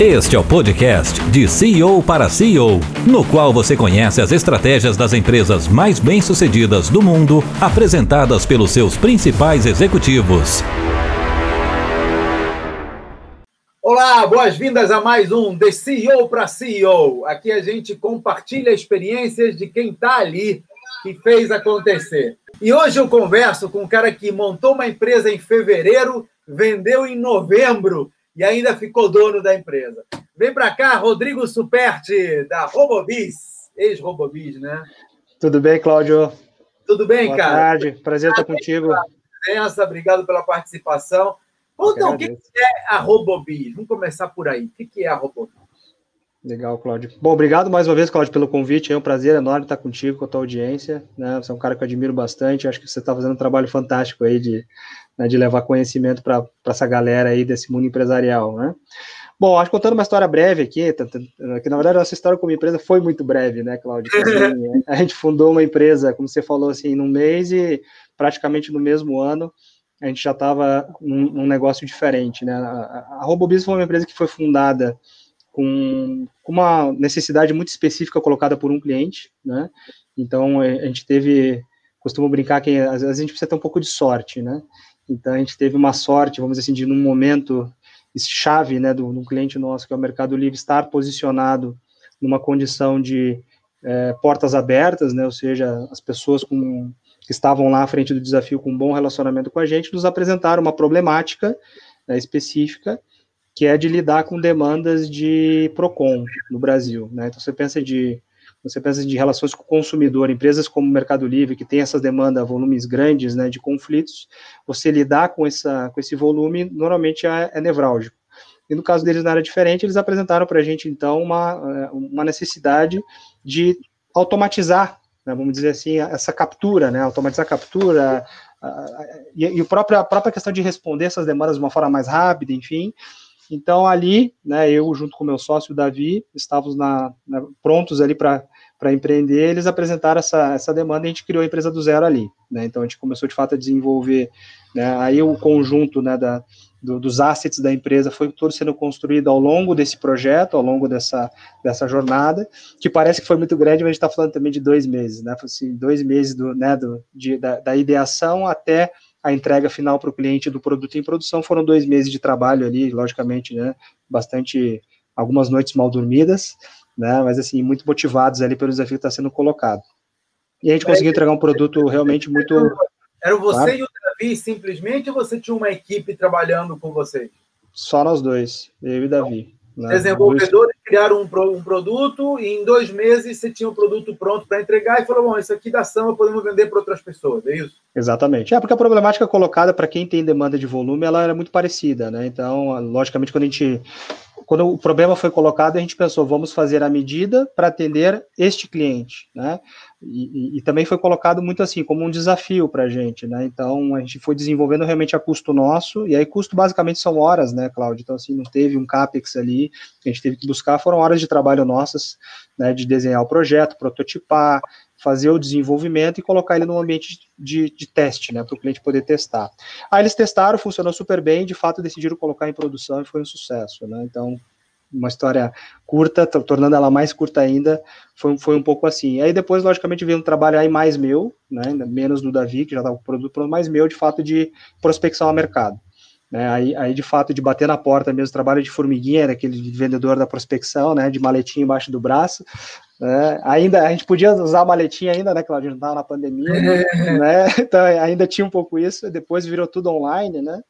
Este é o podcast de CEO para CEO, no qual você conhece as estratégias das empresas mais bem-sucedidas do mundo, apresentadas pelos seus principais executivos. Olá, boas-vindas a mais um The CEO para CEO. Aqui a gente compartilha experiências de quem está ali que fez acontecer. E hoje eu converso com um cara que montou uma empresa em fevereiro, vendeu em novembro e ainda ficou dono da empresa. Vem para cá, Rodrigo Superti, da Robobis, ex-Robobis, né? Tudo bem, Cláudio? Tudo bem, Boa cara? Boa tarde, prazer estar contigo. Presença, obrigado pela participação. Conta o que é a Robobis. Vamos começar por aí. O que é a Robobis? Legal, Cláudio. Bom, obrigado mais uma vez, Cláudio, pelo convite. É um prazer enorme estar contigo, com a tua audiência. Né? Você é um cara que eu admiro bastante. Acho que você está fazendo um trabalho fantástico aí de, né, de levar conhecimento para essa galera aí desse mundo empresarial, né? Bom, acho que contando uma história breve aqui, que na verdade a nossa história como empresa foi muito breve, né, Cláudio? A gente fundou uma empresa, como você falou, assim, num mês e praticamente no mesmo ano a gente já estava num, num, negócio diferente, né? A, a Robobis foi uma empresa que foi fundada com, com uma necessidade muito específica colocada por um cliente, né? Então a gente teve, costumo brincar que às vezes a gente precisa ter um pouco de sorte, né? Então a gente teve uma sorte, vamos dizer assim, de num momento chave, né, do, do cliente nosso que é o Mercado Livre estar posicionado numa condição de é, portas abertas, né? Ou seja, as pessoas com que estavam lá à frente do desafio com um bom relacionamento com a gente nos apresentaram uma problemática né, específica que é de lidar com demandas de Procon no Brasil. Né? Então, você pensa de você pensa de relações com o consumidor, empresas como o Mercado Livre, que tem essas demandas, volumes grandes né, de conflitos, você lidar com, essa, com esse volume normalmente é, é nevrálgico. E no caso deles não era diferente, eles apresentaram para a gente, então, uma, uma necessidade de automatizar, né, vamos dizer assim, essa captura, né, automatizar a captura, e, e a, própria, a própria questão de responder essas demandas de uma forma mais rápida, enfim, então, ali, né, eu, junto com meu sócio, Davi, estávamos na, na, prontos ali para empreender, eles apresentaram essa, essa demanda e a gente criou a empresa do zero ali. Né, então, a gente começou, de fato, a desenvolver, né, aí o conjunto né, da, do, dos assets da empresa foi todo sendo construído ao longo desse projeto, ao longo dessa, dessa jornada, que parece que foi muito grande, mas a gente está falando também de dois meses, né, assim, dois meses do, né, do, de, da, da ideação até a entrega final para o cliente do produto em produção. Foram dois meses de trabalho ali, logicamente, né, bastante, algumas noites mal dormidas, né, mas assim, muito motivados ali pelo desafio que está sendo colocado. E a gente conseguiu entregar um produto realmente muito... Era você claro. e o Davi simplesmente ou você tinha uma equipe trabalhando com vocês? Só nós dois, eu e Davi. Né? Desenvolvedores criaram um, um, produto e em dois meses você tinha o um produto pronto para entregar e falou: bom, isso aqui dá samba, podemos vender para outras pessoas, é isso? Exatamente. É porque a problemática colocada para quem tem demanda de volume ela era muito parecida, né? Então, logicamente, quando a gente. Quando o problema foi colocado, a gente pensou, vamos fazer a medida para atender este cliente, né? E, e, também foi colocado muito assim, como um desafio para a gente, né? Então, a gente foi desenvolvendo realmente a custo nosso, e aí custo basicamente são horas, né, Cláudio? Então, assim, não teve um CAPEX ali, a gente teve que buscar, foram horas de trabalho nossas, né, de desenhar o projeto, prototipar, fazer o desenvolvimento e colocar ele num ambiente de, de teste, né, para o cliente poder testar. Aí eles testaram, funcionou super bem, de fato decidiram colocar em produção e foi um sucesso, né? Então, uma história curta, tornando ela mais curta ainda, foi, foi um pouco assim. Aí depois, logicamente, veio um trabalho aí mais meu, né, menos do Davi, que já estava com o produto pronto, mais meu, de fato, de prospecção ao mercado. Né, aí, aí, de fato, de bater na porta mesmo, trabalho de formiguinha, aquele vendedor da prospecção, né, de maletinha embaixo do braço, né, ainda, a gente podia usar a maletinha ainda, né, Claudio, não estava na pandemia, né, então ainda tinha um pouco isso, depois virou tudo online, né,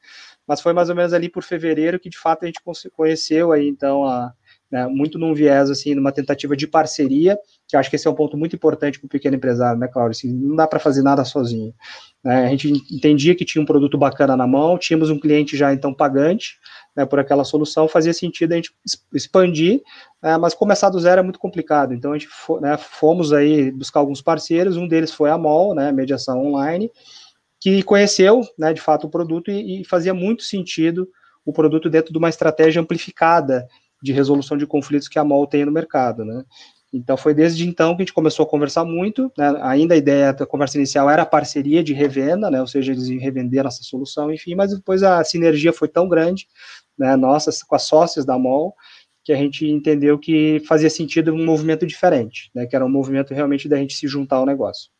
mas foi mais ou menos ali por fevereiro que de fato a gente conheceu aí então a, né, muito num viés assim, numa tentativa de parceria, que acho que esse é um ponto muito importante para o pequeno empresário, né, Cláudio? Assim, não dá para fazer nada sozinho. Né? A gente entendia que tinha um produto bacana na mão, tínhamos um cliente já então pagante né, por aquela solução, fazia sentido a gente expandir, né, mas começar do zero é muito complicado. Então a gente né, fomos aí buscar alguns parceiros, um deles foi a MOL, né, mediação online que conheceu, né, de fato, o produto e, e, fazia muito sentido o produto dentro de uma estratégia amplificada de resolução de conflitos que a MOL tem no mercado, né. Então, foi desde então que a gente começou a conversar muito, né, ainda a ideia da conversa inicial era a parceria de revenda, né, ou seja, eles iam revender nossa solução, enfim, mas depois a sinergia foi tão grande, né, nossa, com as sócias da MOL, que a gente entendeu que fazia sentido um movimento diferente, né, que era um movimento realmente da gente se juntar ao negócio.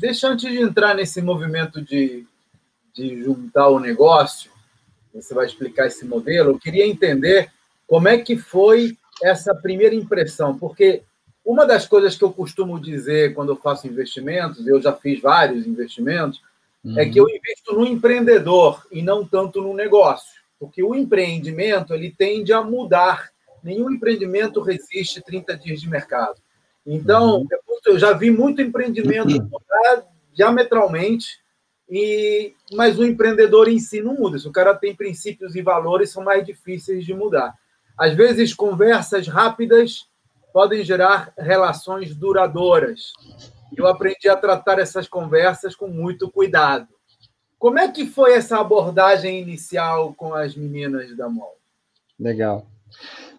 Deixa antes de entrar nesse movimento de, de juntar o negócio, você vai explicar esse modelo, eu queria entender como é que foi essa primeira impressão, porque uma das coisas que eu costumo dizer quando eu faço investimentos, eu já fiz vários investimentos, uhum. é que eu invisto no empreendedor e não tanto no negócio, porque o empreendimento ele tende a mudar. Nenhum empreendimento resiste 30 dias de mercado. Então, uhum. eu já vi muito empreendimento mudar diametralmente, e mas o empreendedor em si não muda. Se o cara tem princípios e valores, são mais difíceis de mudar. Às vezes, conversas rápidas podem gerar relações duradouras. Eu aprendi a tratar essas conversas com muito cuidado. Como é que foi essa abordagem inicial com as meninas da MOL? Legal.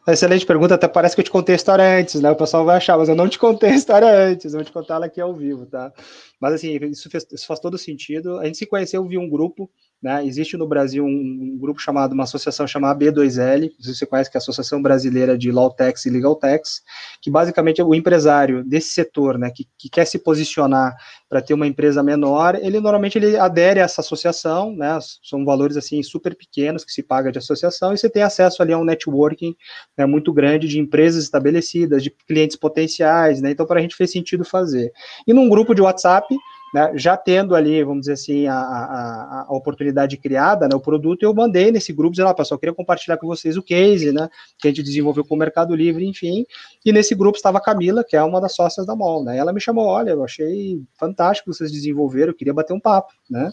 Excelente pergunta, até parece que eu te contei a história antes, né? O pessoal vai achar, mas eu não te contei a história antes, eu vou te contar ela aqui ao vivo, tá? Mas assim, isso, fez, isso faz todo sentido. A gente se conheceu via um grupo né? Existe no Brasil um, um, grupo chamado, uma associação chamada B2L, se você conhece, que é a Associação Brasileira de Law Tax e Legal Tax, que basicamente é o empresário desse setor, né, que, que quer se posicionar para ter uma empresa menor, ele normalmente ele adere a essa associação, né, são valores assim super pequenos que se paga de associação, e você tem acesso ali a um networking né, muito grande de empresas estabelecidas, de clientes potenciais, né, então para a gente fez sentido fazer. E num grupo de WhatsApp, né, já tendo ali, vamos dizer assim, a, a, a oportunidade criada, né, o produto, eu mandei nesse grupo, dizendo, ah, pessoal, queria compartilhar com vocês o case, né, que a gente desenvolveu com o Mercado Livre, enfim, e nesse grupo estava a Camila, que é uma das sócias da MOL, né, ela me chamou, olha, eu achei fantástico vocês desenvolveram, eu queria bater um papo, né,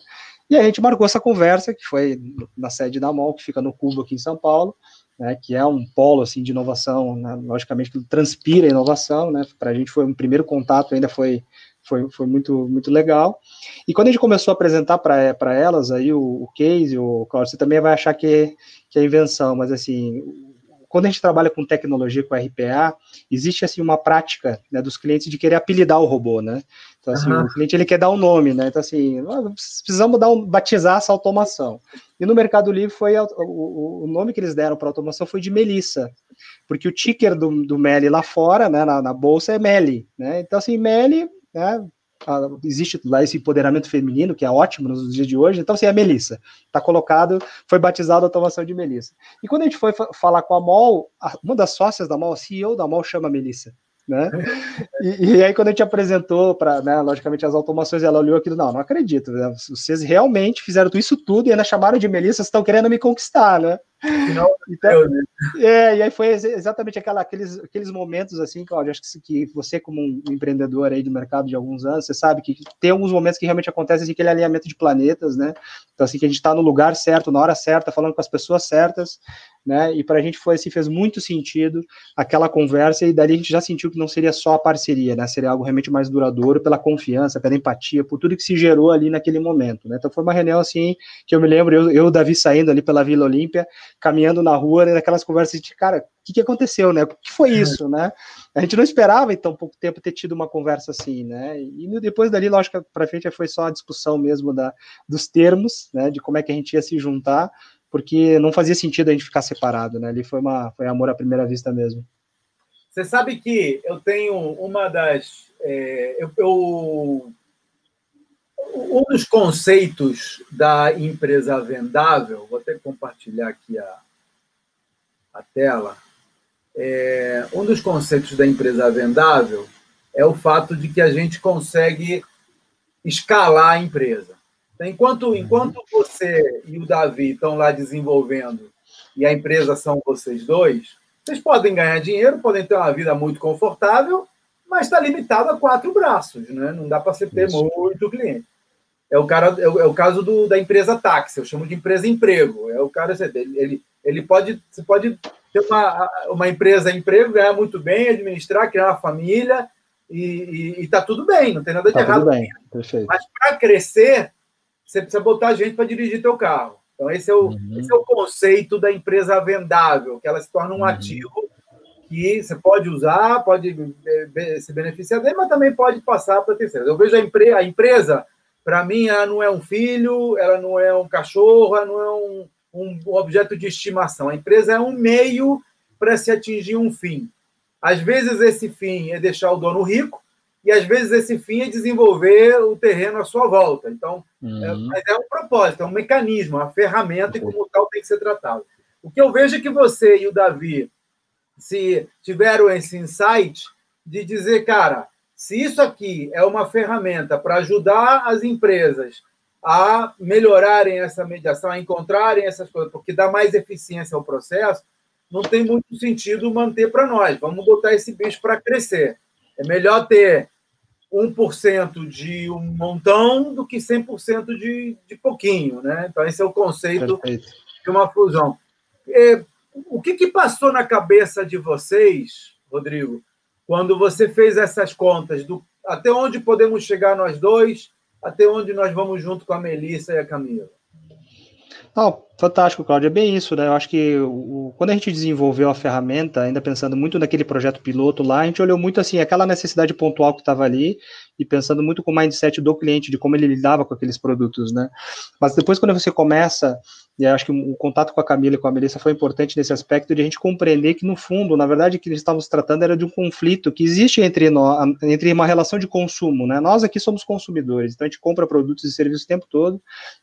e a gente marcou essa conversa, que foi na sede da MOL, que fica no Cubo aqui em São Paulo, né, que é um polo assim de inovação, né, logicamente que transpira inovação, né, para a gente foi um primeiro contato, ainda foi foi, foi muito, muito legal. E quando a gente começou a apresentar para elas aí o, o case, o Cláudio, você também vai achar que, que é invenção, mas assim, quando a gente trabalha com tecnologia, com RPA, existe assim uma prática né, dos clientes de querer apelidar o robô, né? Então, assim, uhum. o cliente ele quer dar um nome, né? Então, assim, precisamos dar um, batizar essa automação. E no Mercado Livre foi o, o, nome que eles deram para automação foi de Melissa, porque o ticker do, do Meli lá fora, né, na, na bolsa é Meli, né? Então, assim, Meli né? Existe lá esse empoderamento feminino, que é ótimo nos dias de hoje. Então, assim, é Melissa. Está colocado, foi batizado a automação de Melissa. E quando a gente foi falar com a MOL, uma das sócias da MOL, a CEO da MOL, chama Melissa. Né? E, e, aí, quando a gente apresentou para, né, logicamente, as automações, ela olhou aquilo, não, não acredito, né? vocês realmente fizeram isso tudo e ainda chamaram de Melissa, vocês estão querendo me conquistar, né? Então, né? é, e aí foi exatamente aquela, aqueles, aqueles momentos assim, Claudio, acho que, que você como um empreendedor aí do mercado de alguns anos, você sabe que tem alguns momentos que realmente acontece assim, aquele alinhamento de planetas, né? Então assim, que a gente está no lugar certo, na hora certa, falando com as pessoas certas, né? E para a gente foi assim, fez muito sentido aquela conversa e dali a gente já sentiu que não seria só a parceria, né? Seria algo realmente mais duradouro pela confiança, pela empatia, por tudo que se gerou ali naquele momento, né? Então foi uma reunião assim que eu me lembro, eu, eu Davi saindo ali pela Vila Olímpia, caminhando na rua, né, naquelas conversas de, cara, o que, que aconteceu, né? O que foi isso, né? A gente não esperava, em tão pouco tempo, ter tido uma conversa assim, né? E depois dali, lógico, para frente foi só a discussão mesmo da, dos termos, né? De como é que a gente ia se juntar, porque não fazia sentido a gente ficar separado, né? Ali foi, uma, foi amor à primeira vista mesmo. Você sabe que eu tenho uma das. É, eu, eu um dos conceitos da empresa vendável, vou até compartilhar aqui a, a tela. É, um dos conceitos da empresa vendável é o fato de que a gente consegue escalar a empresa. Então, enquanto, uhum. enquanto você e o Davi estão lá desenvolvendo e a empresa são vocês dois, vocês podem ganhar dinheiro, podem ter uma vida muito confortável, mas está limitado a quatro braços, né? Não dá para você ter Isso. muito cliente. É o, cara, é o, é o caso do, da empresa táxi, eu chamo de empresa emprego. É o cara, ele, ele pode, você pode ter uma, uma empresa emprego, ganhar muito bem, administrar, criar uma família, e está tudo bem, não tem nada de tá errado. Tudo bem, perfeito. Mas para crescer, você precisa botar gente para dirigir teu carro. Então, esse é, o, uhum. esse é o conceito da empresa vendável, que ela se torna um uhum. ativo que você pode usar, pode se beneficiar dele, mas também pode passar para terceiros. Eu vejo a, empre a empresa para mim, ela não é um filho, ela não é um cachorro, ela não é um, um, objeto de estimação. A empresa é um meio para se atingir um fim. Às vezes esse fim é deixar o dono rico, e às vezes esse fim é desenvolver o terreno à sua volta. Então, é, uhum. é, mas é um propósito, é um mecanismo, uma ferramenta e como tal tem que ser tratado. O que eu vejo é que você e o Davi se tiveram esse insight de dizer, cara, se isso aqui é uma ferramenta para ajudar as empresas a melhorarem essa mediação, a encontrarem essas coisas, porque dá mais eficiência ao processo, não tem muito sentido manter para nós. Vamos botar esse bicho para crescer. É melhor ter 1% de um montão do que 100% de, de pouquinho. Né? Então, esse é o conceito Perfeito. de uma fusão. É, o que, que passou na cabeça de vocês, Rodrigo, quando você fez essas contas do até onde podemos chegar nós dois, até onde nós vamos junto com a Melissa e a Camila? Não, fantástico, Cláudio. É bem isso, né? Eu acho que o, quando a gente desenvolveu a ferramenta, ainda pensando muito naquele projeto piloto lá, a gente olhou muito assim, aquela necessidade pontual que estava ali e pensando muito com o mindset do cliente, de como ele lidava com aqueles produtos, né? Mas depois, quando você começa e acho que o contato com a Camila e com a Melissa foi importante nesse aspecto de a gente compreender que, no fundo, na verdade, o que eles estávamos tratando era de um conflito que existe entre, nós, entre uma relação de consumo, né? Nós aqui somos consumidores, então a gente compra produtos e serviços o tempo todo,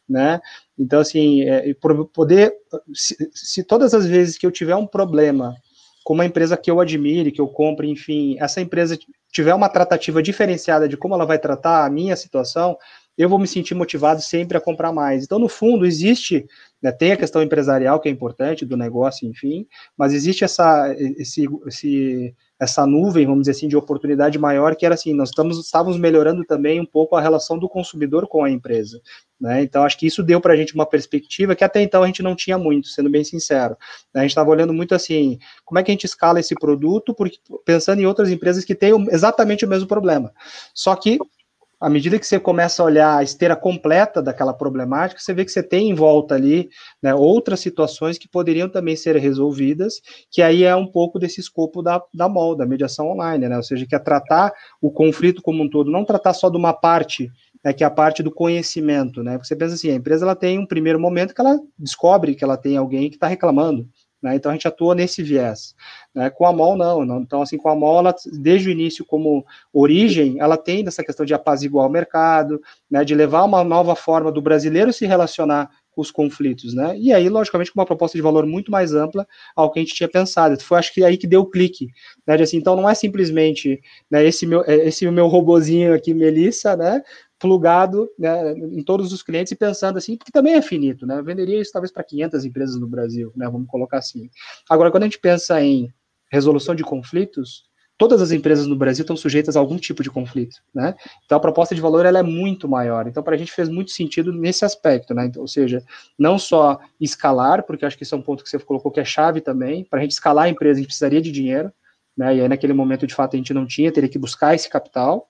né? Então, assim, é, poder, se, se todas as vezes que eu tiver um problema com uma empresa que eu admire, que eu compre, enfim, essa empresa tiver uma tratativa diferenciada de como ela vai tratar a minha situação, eu vou me sentir motivado sempre a comprar mais. Então, no fundo, existe, né, tem a questão empresarial que é importante do negócio, enfim, mas existe essa, esse, esse, essa nuvem, vamos dizer assim, de oportunidade maior, que era assim, nós estamos, estávamos melhorando também um pouco a relação do consumidor com a empresa. Né? Então, acho que isso deu para a gente uma perspectiva que até então a gente não tinha muito, sendo bem sincero. A gente estava olhando muito assim, como é que a gente escala esse produto, porque pensando em outras empresas que têm exatamente o mesmo problema. Só que à medida que você começa a olhar a esteira completa daquela problemática, você vê que você tem em volta ali né, outras situações que poderiam também ser resolvidas, que aí é um pouco desse escopo da, da MOL, da mediação online, né? Ou seja, que é tratar o conflito como um todo, não tratar só de uma parte, né, que é a parte do conhecimento, né? Você pensa assim, a empresa ela tem um primeiro momento que ela descobre que ela tem alguém que está reclamando, né? Então a gente atua nesse viés. Né? Com a MOL, não, não. Então, assim, com a MOL, ela, desde o início, como origem, ela tem essa questão de apaziguar o mercado, né? de levar uma nova forma do brasileiro se relacionar com os conflitos, né? E aí, logicamente, com uma proposta de valor muito mais ampla ao que a gente tinha pensado. Foi, acho que aí que deu o clique, né? De, assim, então não é simplesmente né, esse meu é, esse meu robozinho aqui, Melissa? Plugado né, em todos os clientes e pensando assim, porque também é finito, né? Eu venderia isso talvez para 500 empresas no Brasil, né? Vamos colocar assim. Agora, quando a gente pensa em resolução de conflitos, todas as empresas no Brasil estão sujeitas a algum tipo de conflito, né? Então a proposta de valor ela é muito maior. Então para a gente fez muito sentido nesse aspecto, né? Então, ou seja, não só escalar, porque acho que esse é um ponto que você colocou que é chave também. Para a gente escalar a empresa a gente precisaria de dinheiro, né? E aí naquele momento de fato a gente não tinha, teria que buscar esse capital.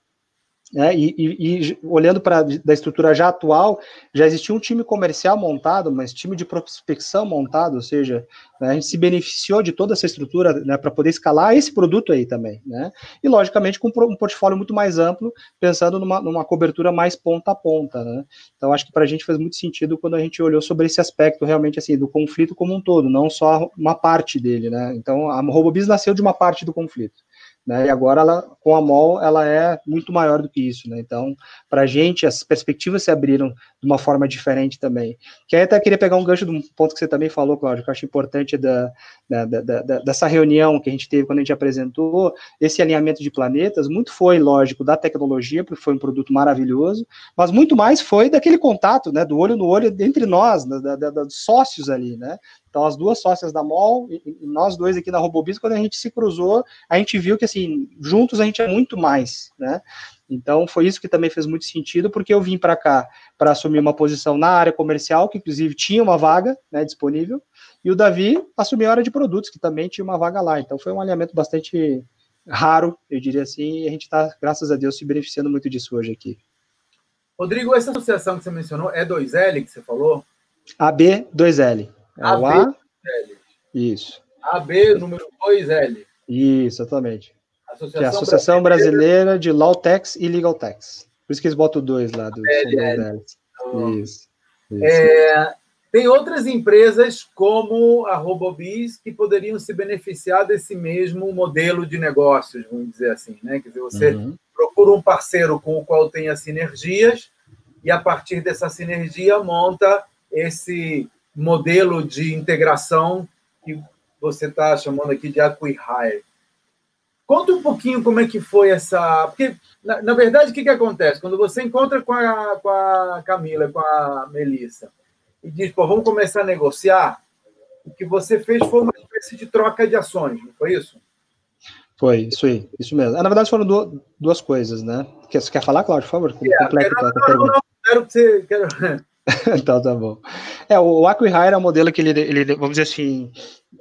É, e, e, e, olhando para da estrutura já atual, já existia um time comercial montado, mas time de prospecção montado, ou seja, né, a gente se beneficiou de toda essa estrutura né, para poder escalar esse produto aí também, né? E logicamente com um portfólio muito mais amplo, pensando numa, numa cobertura mais ponta a ponta, né? Então acho que para a gente faz muito sentido quando a gente olhou sobre esse aspecto realmente assim do conflito como um todo, não só uma parte dele, né? Então a RoboBiz nasceu de uma parte do conflito. Né? E agora, ela, com a MOL, ela é muito maior do que isso. Né? Então, para a gente, as perspectivas se abriram de uma forma diferente também. Que aí até queria pegar um gancho de um ponto que você também falou, Cláudio, que eu acho importante da, da, da, da, dessa reunião que a gente teve quando a gente apresentou esse alinhamento de planetas. Muito foi, lógico, da tecnologia, porque foi um produto maravilhoso, mas muito mais foi daquele contato, né, do olho no olho entre nós, da, da, dos sócios ali, né? Então, as duas sócias da MOL e, nós dois aqui da Robobis, quando a gente se cruzou, a gente viu que, assim, juntos a gente é muito mais, né? Então, foi isso que também fez muito sentido, porque eu vim para cá para assumir uma posição na área comercial, que inclusive tinha uma vaga né, disponível, e o Davi assumiu a área de produtos, que também tinha uma vaga lá. Então, foi um alinhamento bastante raro, eu diria assim, e a gente está, graças a Deus, se beneficiando muito disso hoje aqui. Rodrigo, essa associação que você mencionou é 2L que você falou? AB2L. É o A. Isso. AB número 2L. Isso, exatamente. Associação que é a Associação Brasileira, Brasileira de Law Tax e Legal Tax. Por isso que eles botam dois lá do Isso. isso. É, tem outras empresas como a Robobis que poderiam se beneficiar desse mesmo modelo de negócios, vamos dizer assim, né? Quer dizer, você uhum. procura um parceiro com o qual tenha sinergias e a partir dessa sinergia monta esse modelo de integração que você está chamando aqui de acquihire. Conta um pouquinho como é que foi essa. Porque, na, na verdade, o que, que acontece? Quando você encontra com a, com a Camila, com a Melissa, e diz, pô, vamos começar a negociar, o que você fez foi uma espécie de troca de ações, não foi isso? Foi, isso aí, isso mesmo. Na verdade, foram duas, duas coisas, né? Quer, você quer falar, Cláudio, por favor? É, quero, a não, não, quero que você... Quero... então, tá bom. É, o Acquihire é um modelo que ele, ele vamos dizer assim,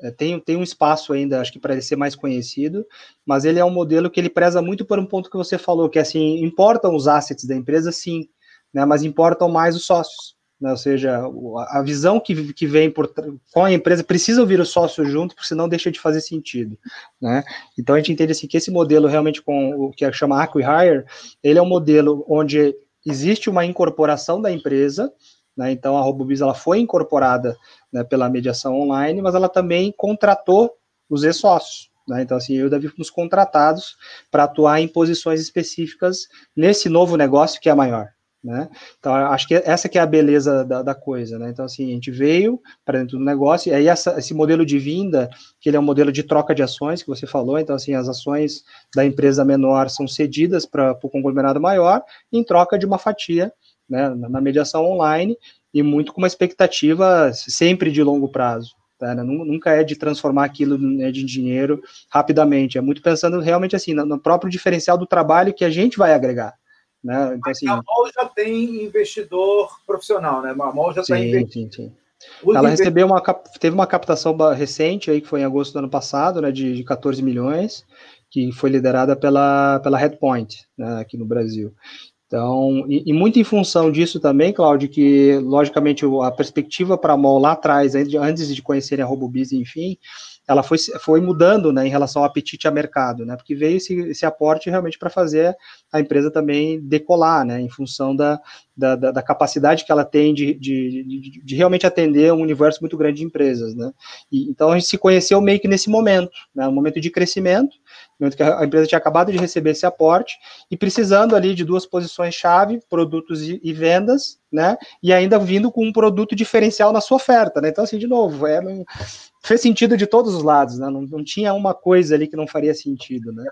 é, tem, tem um espaço ainda, acho que para ele ser mais conhecido, mas ele é um modelo que ele preza muito por um ponto que você falou, que assim, importam os assets da empresa, sim, né, mas importam mais os sócios. Né, ou seja, a visão que, que vem por com a empresa precisa ouvir o sócio junto, porque senão deixa de fazer sentido. Né? Então a gente entende assim, que esse modelo realmente com o que chama Acquihire, ele é um modelo onde existe uma incorporação da empresa, né? Então, a RoboBiz ela foi incorporada né, pela mediação online, mas ela também contratou os ex-sócios. Né? Então, assim, eu e o Davi fomos contratados para atuar em posições específicas nesse novo negócio que é maior. Né? Então, acho que essa que é a beleza da, da coisa, né? Então, assim, a gente veio para dentro do negócio, e aí essa, esse modelo de vinda, que ele é um modelo de troca de ações, que você falou, então, assim, as ações da empresa menor são cedidas para o conglomerado maior, em troca de uma fatia né, na mediação online e muito com uma expectativa sempre de longo prazo. Tá, né? Nunca é de transformar aquilo né, de dinheiro rapidamente, é muito pensando realmente assim, no próprio diferencial do trabalho que a gente vai agregar. Né? Então, assim, a MOL já tem investidor profissional, né? A MOL já está investindo. Sim, sim. Ela recebeu uma, teve uma captação recente aí, que foi em agosto do ano passado, né, de, de 14 milhões, que foi liderada pela, pela Headpoint, né, aqui no Brasil. Então, e, e, muito em função disso também, Cláudio, que logicamente a perspectiva para a MOL lá atrás, antes de conhecerem a RoboBiz, enfim, ela foi, foi mudando né, em relação ao apetite a mercado, né, porque veio esse, esse aporte realmente para fazer a empresa também decolar, né, em função da, da, da capacidade que ela tem de, de, de, de, realmente atender um universo muito grande de empresas. Né. E, então, a gente se conheceu meio que nesse momento, né, um momento de crescimento, que a empresa tinha acabado de receber esse aporte e precisando ali de duas posições-chave, produtos e, e, vendas, né, e ainda vindo com um produto diferencial na sua oferta, né, então assim, de novo, é, não, fez sentido de todos os lados, né? Não, não tinha uma coisa ali que não faria sentido, né?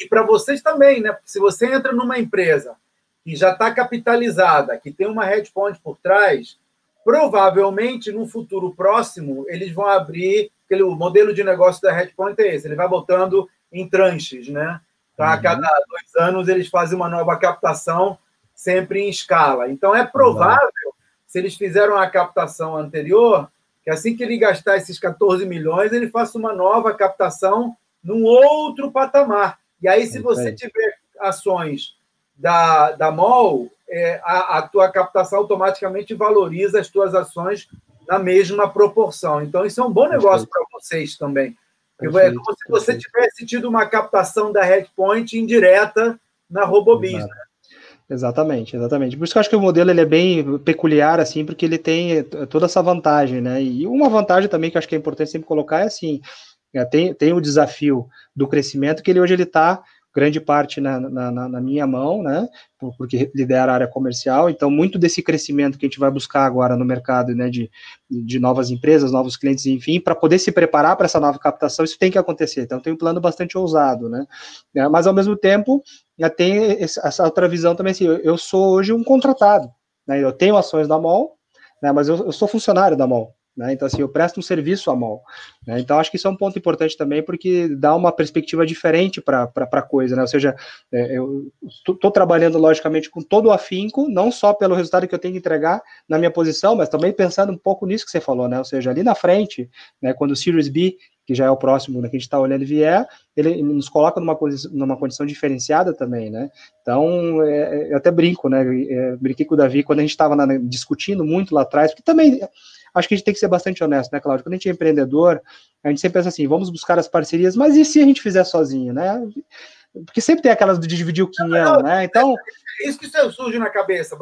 E para vocês também, né? Se você entra numa empresa que já está capitalizada, que tem uma headpoint por trás, provavelmente no futuro próximo eles vão abrir aquele o modelo de negócio da headpoint é esse, ele vai botando em tranches, né? Tá? A uhum. cada dois anos eles fazem uma nova captação sempre em escala. Então é provável, se eles fizeram a captação anterior, que assim que ele gastar esses 14 milhões, ele faça uma nova captação num outro patamar. E aí, se você tiver ações da, da MOL, é, a, a tua captação automaticamente valoriza as tuas ações na mesma proporção. Então, isso é um bom negócio para vocês também. É como se você tivesse tido uma captação da Redpoint indireta na RoboBiz. Né? Exatamente, exatamente. Por isso que eu acho que o modelo ele é bem peculiar, assim, porque ele tem toda essa vantagem, né? E uma vantagem também que eu acho que é importante sempre colocar é assim, é, tem, tem o desafio do crescimento, que ele hoje ele está grande parte na, na, na, minha mão, né, porque lidera a área comercial, então muito desse crescimento que a gente vai buscar agora no mercado, né, de, de novas empresas, novos clientes, enfim, para poder se preparar para essa nova captação, isso tem que acontecer, então tem um plano bastante ousado, né, é, mas ao mesmo tempo, tem essa outra visão também, assim, eu, sou hoje um contratado, né, eu tenho ações da MOL, né, mas eu, eu sou funcionário da MOL, né? Então, assim, eu presto um serviço à mão. Né? Então, acho que isso é um ponto importante também, porque dá uma perspectiva diferente para a coisa. Né? Ou seja, é, eu estou trabalhando, logicamente, com todo o afinco, não só pelo resultado que eu tenho que entregar na minha posição, mas também pensando um pouco nisso que você falou. Né? Ou seja, ali na frente, né, quando o Series B que já é o próximo né, que a gente está olhando vier, ele nos coloca numa, numa condição diferenciada também, né? Então, é, é, eu até brinco, né? É, brinquei com o Davi quando a gente estava discutindo muito lá atrás, porque também acho que a gente tem que ser bastante honesto, né, Cláudio? Quando a gente é empreendedor, a gente sempre pensa assim, vamos buscar as parcerias, mas e se a gente fizer sozinho, né? Porque sempre tem aquelas de dividir o quinhão, né? Então. É isso que surge na cabeça.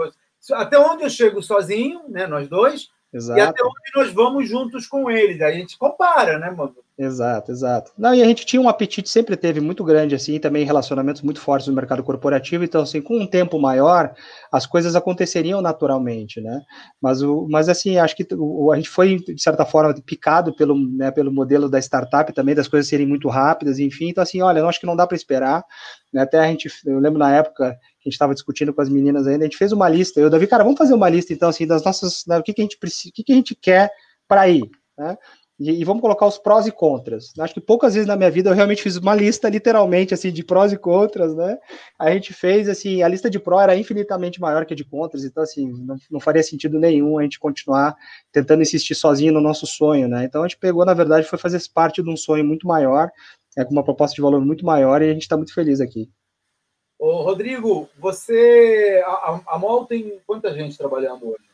Até onde eu chego sozinho, né? Nós dois, Exato. E até onde nós vamos juntos com eles. A gente compara, né, mano? Exato, exato. Não, e a gente tinha um apetite, sempre teve muito grande, assim, também relacionamentos muito fortes no mercado corporativo, então, assim, com um tempo maior, as coisas aconteceriam naturalmente, né? Mas, o, mas assim, acho que o, a gente foi, de certa forma, picado pelo, né, pelo modelo da startup também, das coisas serem muito rápidas, enfim, então, assim, olha, eu acho que não dá para esperar, né? Até a gente, eu lembro na época, que a gente estava discutindo com as meninas ainda, a gente fez uma lista, eu, Davi, cara, vamos fazer uma lista, então, assim, das nossas, né, o que, que a gente precisa, o que, que a gente quer para ir, né? E, e, vamos colocar os prós e contras. Acho que poucas vezes na minha vida eu realmente fiz uma lista, literalmente, assim, de prós e contras, né? A gente fez, assim, a lista de pró era infinitamente maior que a de contras, então, assim, não, não faria sentido nenhum a gente continuar tentando insistir sozinho no nosso sonho, né? Então, a gente pegou, na verdade, foi fazer parte de um sonho muito maior, é, com uma proposta de valor muito maior, e a gente está muito feliz aqui. Ô, Rodrigo, você. A, a MOL tem quanta gente trabalhando hoje?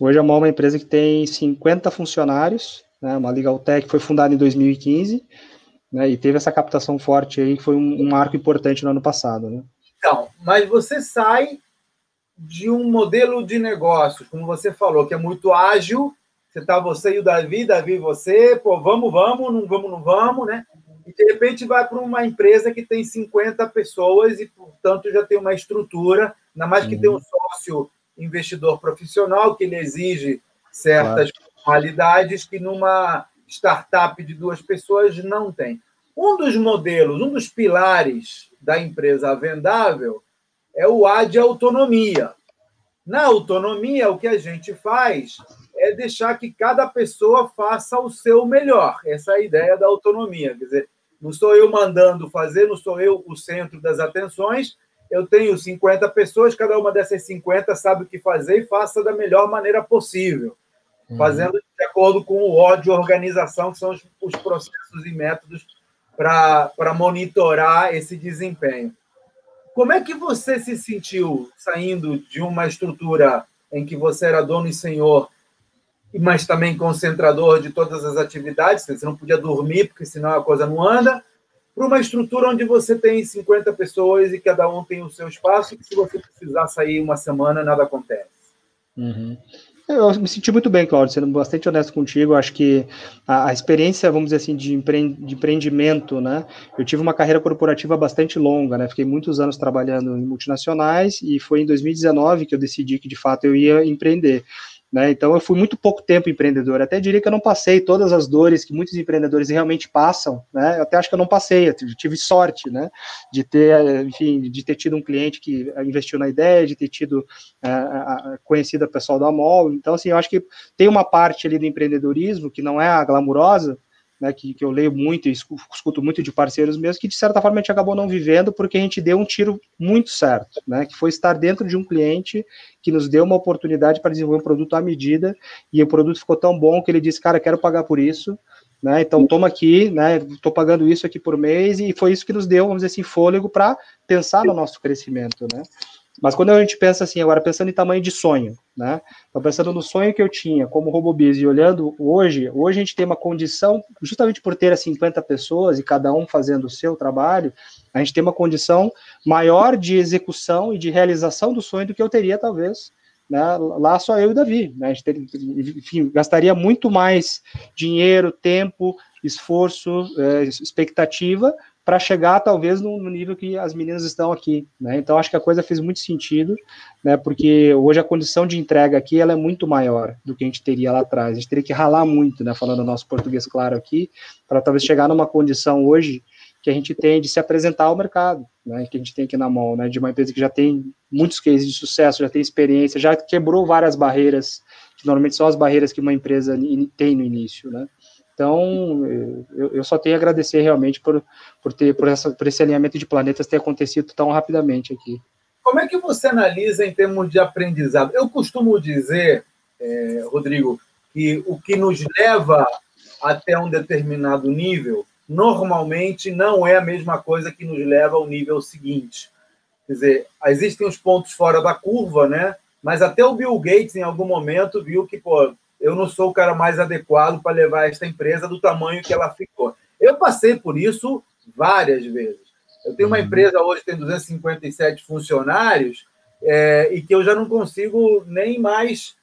Hoje a MOL é uma empresa que tem 50 funcionários, né, uma Legal Tech foi fundada em 2015, né, e teve essa captação forte aí, que foi um, um marco importante no ano passado. Né? Então, mas você sai de um modelo de negócio, como você falou, que é muito ágil, você está você e o Davi, Davi e você, pô, vamos, vamos, não vamos, não vamos, né? E de repente vai para uma empresa que tem 50 pessoas e, portanto, já tem uma estrutura, ainda mais que uhum. tem um sócio investidor profissional que ele exige certas claro qualidades que numa startup de duas pessoas não tem. Um dos modelos, um dos pilares da empresa vendável é o A de autonomia. Na autonomia, o que a gente faz é deixar que cada pessoa faça o seu melhor. Essa é a ideia da autonomia. Quer dizer, não sou eu mandando fazer, não sou eu o centro das atenções. Eu tenho 50 pessoas, cada uma dessas 50 sabe o que fazer e faça da melhor maneira possível uhum. fazendo de acordo com o ódio organização, que são os, os processos e métodos para monitorar esse desempenho. Como é que você se sentiu saindo de uma estrutura em que você era dono e senhor, mas também concentrador de todas as atividades, você não podia dormir, porque senão a coisa não anda, para uma estrutura onde você tem 50 pessoas e cada um tem o seu espaço, e se você precisar sair uma semana, nada acontece. Uhum. Eu me senti muito bem, Claudio, sendo bastante honesto contigo. Acho que a, a experiência, vamos dizer assim, de, empre, de, empreendimento, né? Eu tive uma carreira corporativa bastante longa, né? Fiquei muitos anos trabalhando em multinacionais e foi em 2019 que eu decidi que de fato eu ia empreender. Né? Então, eu fui muito pouco tempo empreendedor. Até diria que eu não passei todas as dores que muitos empreendedores realmente passam. Né? Eu até acho que eu não passei. Eu tive sorte, né? De ter, enfim, de ter tido um cliente que investiu na ideia, de ter tido é, conhecido a pessoal da MOL. Então, assim, eu acho que tem uma parte ali do empreendedorismo que não é a glamurosa, né, que, que eu leio muito e escuto muito de parceiros meus, que de certa forma a gente acabou não vivendo porque a gente deu um tiro muito certo, né, que foi estar dentro de um cliente que nos deu uma oportunidade para desenvolver um produto à medida e o produto ficou tão bom que ele disse, cara, quero pagar por isso, né, então toma aqui, né, estou pagando isso aqui por mês e foi isso que nos deu, vamos dizer assim, fôlego para pensar no nosso crescimento, né. Mas quando a gente pensa assim, agora pensando em tamanho de sonho, né? Então, pensando no sonho que eu tinha como RoboBiz e olhando hoje, hoje a gente tem uma condição, justamente por ter as 50 pessoas e cada um fazendo o seu trabalho, a gente tem uma condição maior de execução e de realização do sonho do que eu teria, talvez, né, lá só eu e o Davi. Né, a gente teria, enfim, gastaria muito mais dinheiro, tempo, esforço, é, expectativa para chegar talvez no, nível que as meninas estão aqui, né? Então acho que a coisa fez muito sentido, né? Porque hoje a condição de entrega aqui ela é muito maior do que a gente teria lá atrás. A gente teria que ralar muito, né? Falando nosso português claro aqui, para talvez chegar numa condição hoje que a gente tem de se apresentar ao mercado, né? Que a gente tem aqui na mão, né? De uma empresa que já tem muitos cases de sucesso, já tem experiência, já quebrou várias barreiras que normalmente são as barreiras que uma empresa tem no início, né? Então, eu, eu, só tenho a agradecer realmente por, por, ter, por, essa, por esse alinhamento de planetas ter acontecido tão rapidamente aqui. Como é que você analisa em termos de aprendizado? Eu costumo dizer, é, Rodrigo, que o que nos leva até um determinado nível, normalmente não é a mesma coisa que nos leva ao nível seguinte. Quer dizer, existem os pontos fora da curva, né? Mas até o Bill Gates, em algum momento, viu que, pô, eu não sou o cara mais adequado para levar esta empresa do tamanho que ela ficou. Eu passei por isso várias vezes. Eu tenho uma uhum. empresa hoje que tem 257 funcionários é, e que eu já não consigo nem mais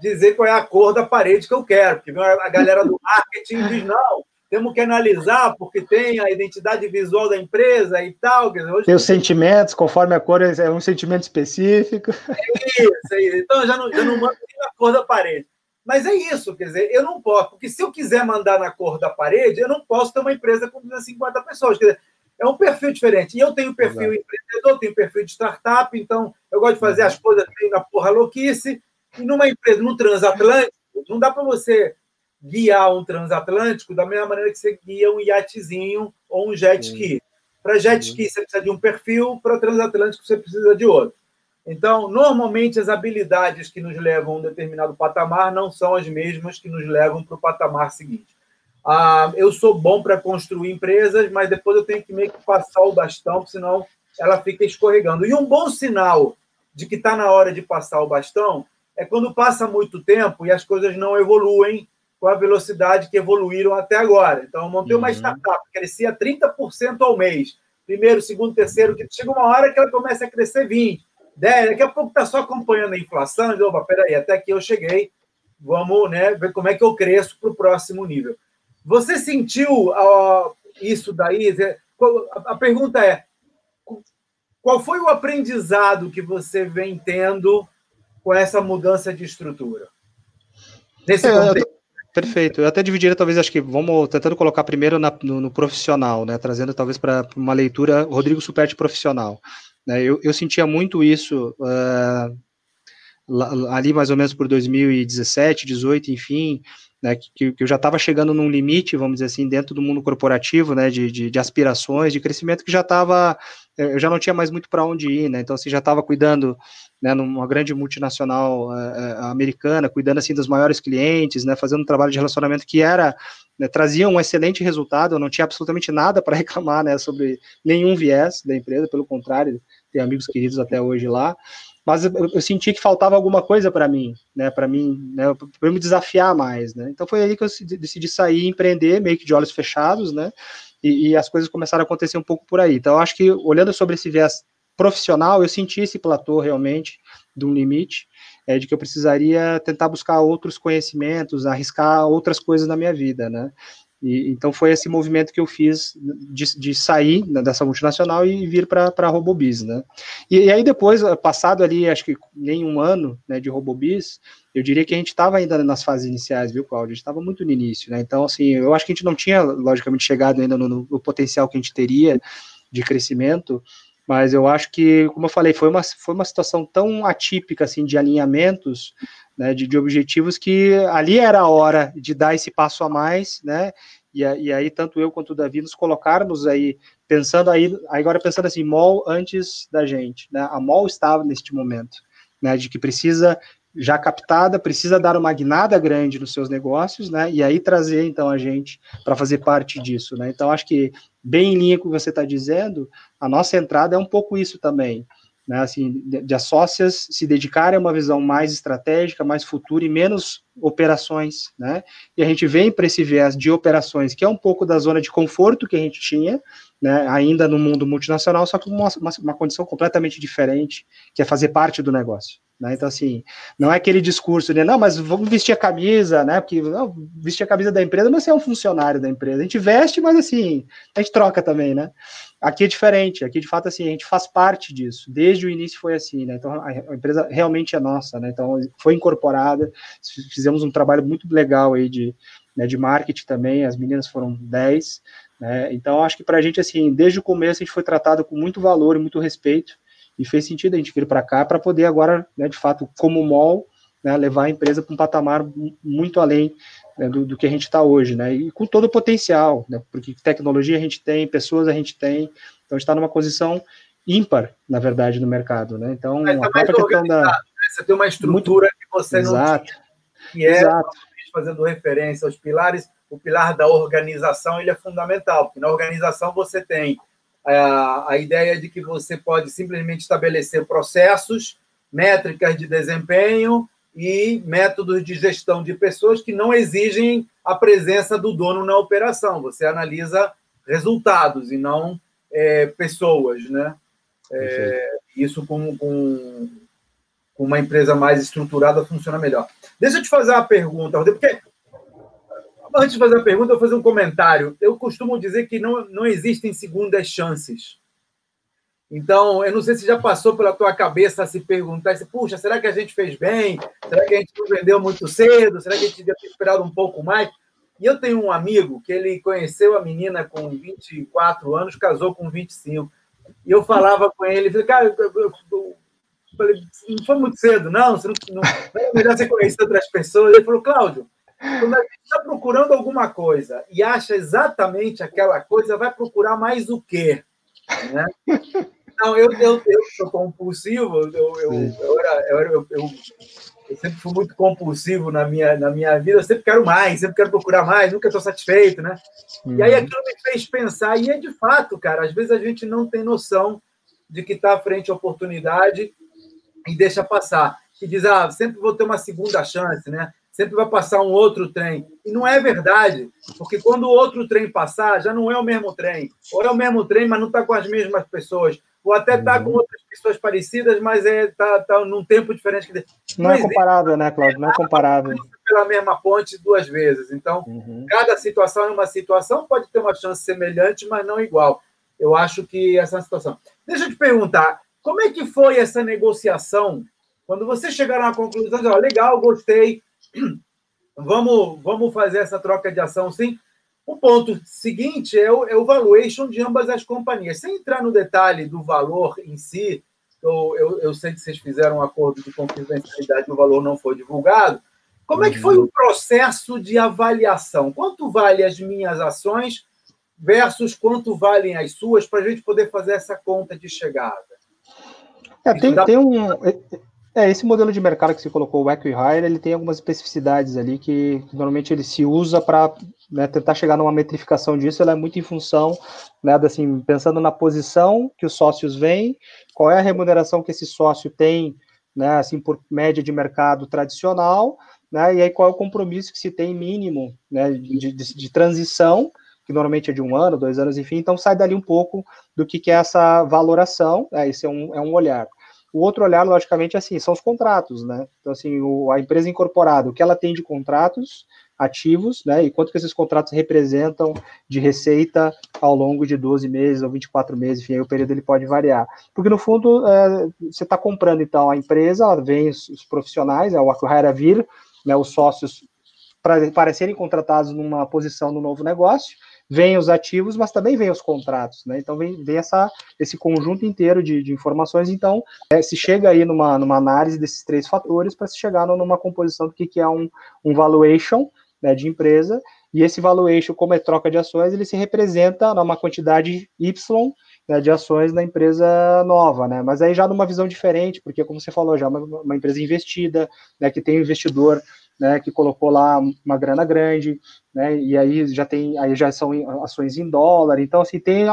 dizer qual é a cor da parede que eu quero, porque a galera do marketing diz, não, temos que analisar, porque tem a identidade visual da empresa e tal. Hoje... Tem os sentimentos, conforme a cor é um sentimento específico. É isso, é isso. Então, eu já não, já não mando a cor da parede. Mas é isso, quer dizer, eu não posso, porque se eu quiser mandar na cor da parede, eu não posso ter uma empresa com 250 pessoas. Quer dizer, é um perfil diferente. E eu tenho perfil Exato. empreendedor, tenho perfil de startup, então eu gosto de fazer as coisas bem na porra louquice. E numa empresa, no transatlântico, não dá para você guiar um transatlântico da mesma maneira que você guia um iatezinho ou um jet ski. Para jet ski você precisa de um perfil, para transatlântico você precisa de outro. Então, normalmente as habilidades que nos levam a um determinado patamar não são as mesmas que nos levam para o patamar seguinte. Ah, eu sou bom para construir empresas, mas depois eu tenho que meio que passar o bastão, senão ela fica escorregando. E um bom sinal de que está na hora de passar o bastão é quando passa muito tempo e as coisas não evoluem com a velocidade que evoluíram até agora. Então, eu montei uma uhum. startup, crescia 30% ao mês. Primeiro, segundo, terceiro, chega uma hora que ela começa a crescer 20%, 10%, daqui a pouco está só acompanhando a inflação, e, opa, peraí, até aqui eu cheguei, vamos né, ver como é que eu cresço para o próximo nível. Você sentiu uh, isso daí? A pergunta é, qual foi o aprendizado que você vem tendo com essa mudança de estrutura? Nesse é, Perfeito. Eu até dividiria, talvez, acho que vamos tentando colocar primeiro na, no, no, profissional, né? Trazendo talvez para uma leitura Rodrigo Superti profissional. Né? Eu, eu sentia muito isso uh, ali mais ou menos por 2017, 18, enfim, né, que, que eu já estava chegando num limite, vamos dizer assim, dentro do mundo corporativo, né, de, de, de aspirações, de crescimento, que já estava, eh, eu já não tinha mais muito para onde ir, né, então assim, já estava cuidando, né, numa grande multinacional uh, americana, cuidando assim dos maiores clientes, né, fazendo um trabalho de relacionamento que era, né, trazia um excelente resultado, eu não tinha absolutamente nada para reclamar, né, sobre nenhum viés da empresa, pelo contrário, tenho amigos queridos até hoje lá, mas eu, eu senti que faltava alguma coisa para mim, né, para mim, né, para me desafiar mais, né. Então foi aí que eu decidi sair e empreender, meio que de olhos fechados, né, e, e as coisas começaram a acontecer um pouco por aí. Então acho que olhando sobre esse viés profissional, eu senti esse platô realmente de um limite, é, de que eu precisaria tentar buscar outros conhecimentos, arriscar outras coisas na minha vida, né? E, então foi esse movimento que eu fiz de, de sair dessa multinacional e vir para a Robobiz, né? E, e, aí depois, passado ali, acho que nem um ano né, de Robobiz, eu diria que a gente estava ainda nas fases iniciais, viu, Cláudio? A gente estava muito no início, né? Então, assim, eu acho que a gente não tinha, logicamente, chegado ainda no, no, no potencial que a gente teria de crescimento, mas eu acho que, como eu falei, foi uma, foi uma situação tão atípica, assim, de alinhamentos, né, de, de, objetivos que ali era a hora de dar esse passo a mais, né, e, e aí tanto eu quanto o Davi nos colocarmos aí, pensando aí, agora pensando assim, MOL antes da gente, né, a MOL estava neste momento, né, de que precisa já captada, precisa dar uma guinada grande nos seus negócios, né? E aí trazer então a gente para fazer parte disso, né? Então acho que bem em linha com o que você está dizendo, a nossa entrada é um pouco isso também né, assim, de, de as sócias se dedicarem a uma visão mais estratégica, mais futura e menos operações, né? E a gente vem para esse viés de operações, que é um pouco da zona de conforto que a gente tinha, né, ainda no mundo multinacional, só que uma, uma, uma condição completamente diferente, que é fazer parte do negócio. Né? Então, assim, não é aquele discurso de, não, mas vamos vestir a camisa, né? Porque não, vestir a camisa da empresa, mas você é um funcionário da empresa. A gente veste, mas assim, a gente troca também, né? Aqui é diferente, aqui de fato, assim, a gente faz parte disso. Desde o início foi assim, né? Então, a, empresa realmente é nossa, né? Então, foi incorporada, fizemos um trabalho muito legal aí de, né, de marketing também, as meninas foram 10, né? Então, acho que para a gente, assim, desde o começo, a gente foi tratado com muito valor e muito respeito, e fez sentido a gente vir para cá para poder agora, né, de fato, como mall, né, levar a empresa para um patamar muito além né, do, do, que a gente está hoje, né, e com todo o potencial, né, porque tecnologia a gente tem, pessoas a gente tem, então está numa posição ímpar, na verdade, no mercado, né, então a própria questão da... Né? Você tem uma estrutura muito... que você Exato. não tinha, que é, Exato. fazendo referência aos pilares, o pilar da organização ele é fundamental, porque na organização você tem a, a ideia de que você pode simplesmente estabelecer processos, métricas de desempenho e métodos de gestão de pessoas que não exigem a presença do dono na operação. Você analisa resultados e não é, pessoas, né? É, isso com, com, com uma empresa mais estruturada funciona melhor. Deixa eu te fazer uma pergunta, porque antes de fazer a pergunta, eu vou fazer um comentário. Eu costumo dizer que não, não existem segundas chances. Então, eu não sei se já passou pela tua cabeça se perguntar, se, puxa, será que a gente fez bem? Será que a gente não vendeu muito cedo? Será que a gente devia ter esperado um pouco mais? E eu tenho um amigo que ele conheceu a menina com 24 anos, casou com 25. E eu falava com ele, falei, cara, eu, eu, eu, falei, não foi muito cedo, não, você não, não, é melhor você conhecer outras pessoas. Ele falou, Cláudio, quando a gente está procurando alguma coisa e acha exatamente aquela coisa, vai procurar mais o quê? Né? Não, eu, eu, eu sou compulsivo, eu, eu, eu, era, eu, eu, eu, eu, sempre fui muito compulsivo na minha, na minha vida, eu sempre quero mais, sempre quero procurar mais, nunca estou satisfeito, né? Uhum. E aí uhum. aquilo me fez pensar, e é de fato, cara, às vezes a gente não tem noção de que está à frente a oportunidade e deixa passar. E diz, ah, sempre vou ter uma segunda chance, né? Sempre vai passar um outro trem. E não é verdade, porque quando o outro trem passar, já não é o mesmo trem. Ou é o mesmo trem, mas não está com as mesmas pessoas. Ou até está com uhum. outras pessoas parecidas, mas está é, tá, tá num tempo diferente. Não, não é comparável, né, Cláudio? Não é comparável. Pela mesma ponte duas vezes. Então, uhum. cada situação é uma situação, pode ter uma chance semelhante, mas não igual. Eu acho que essa é situação. Deixa eu te perguntar, como é que foi essa negociação? Quando você chegaram à conclusão, ó, legal, gostei, Vamos, vamos fazer essa troca de ação, sim. O ponto seguinte é o, é o valuation de ambas as companhias. Sem entrar no detalhe do valor em si, eu, eu, eu sei que vocês fizeram um acordo de confidencialidade, o valor não foi divulgado. Como é que foi o processo de avaliação? Quanto vale as minhas ações versus quanto valem as suas, para a gente poder fazer essa conta de chegada? É, tem, tem um. É, esse modelo de mercado que você colocou, o Equihire, ele tem algumas especificidades ali que, que normalmente ele se usa para né, tentar chegar numa metrificação disso, ela é muito em função, né, assim, pensando na posição que os sócios vêm, qual é a remuneração que esse sócio tem, né, assim, por média de mercado tradicional, né, e aí qual é o compromisso que se tem mínimo, né, de, de, de transição, que normalmente é de um ano, dois anos, enfim, então sai dali um pouco do que, que é essa valoração, é, esse é um, é um olhar. O outro olhar, logicamente, é assim, são os contratos, né? Então, assim, o, a empresa incorporada, o que ela tem de contratos ativos, né? E quanto que esses contratos representam de receita ao longo de 12 meses ou 24 meses, enfim, aí o período ele pode variar. Porque, no fundo, é, você está comprando, então, a empresa, ela vem os, os profissionais, é o Acquire Vir, né, os sócios, para, serem contratados numa posição no novo negócio, vem os ativos, mas também vem os contratos, né? Então vem, vem essa, esse conjunto inteiro de, de informações. Então, é, se chega aí numa, numa análise desses três fatores para se chegar numa composição do que, que é um, um valuation né, de empresa, e esse valuation, como é troca de ações, ele se representa numa quantidade Y né, de ações na empresa nova, né? Mas aí já numa visão diferente, porque como você falou, já é uma, uma empresa investida, né, que tem um investidor né, que colocou lá uma grana grande, né, e aí já tem, aí já são ações em dólar, então assim tem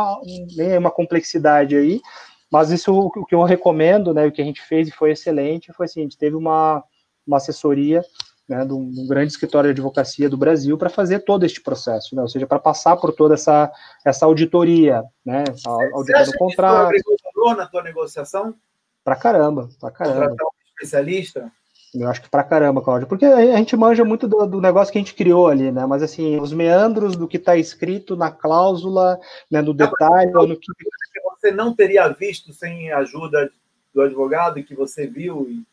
né, uma complexidade aí, mas isso o que eu recomendo, né, o que a gente fez e foi excelente, foi assim, a gente teve uma, uma assessoria né, de, um, de um grande escritório de advocacia do Brasil para fazer todo este processo, né, ou seja, para passar por toda essa, essa auditoria, né, auditando o contrato. Você acha na tua negociação? Para caramba, para caramba. Contratar um especialista? Eu acho que pra caramba, Cláudio. Porque a gente manja muito do, do, negócio que a gente criou ali, né? Mas assim, os meandros do que está escrito na cláusula, né, no detalhe. Não, no que... Você não teria visto sem a ajuda do advogado que você viu. E...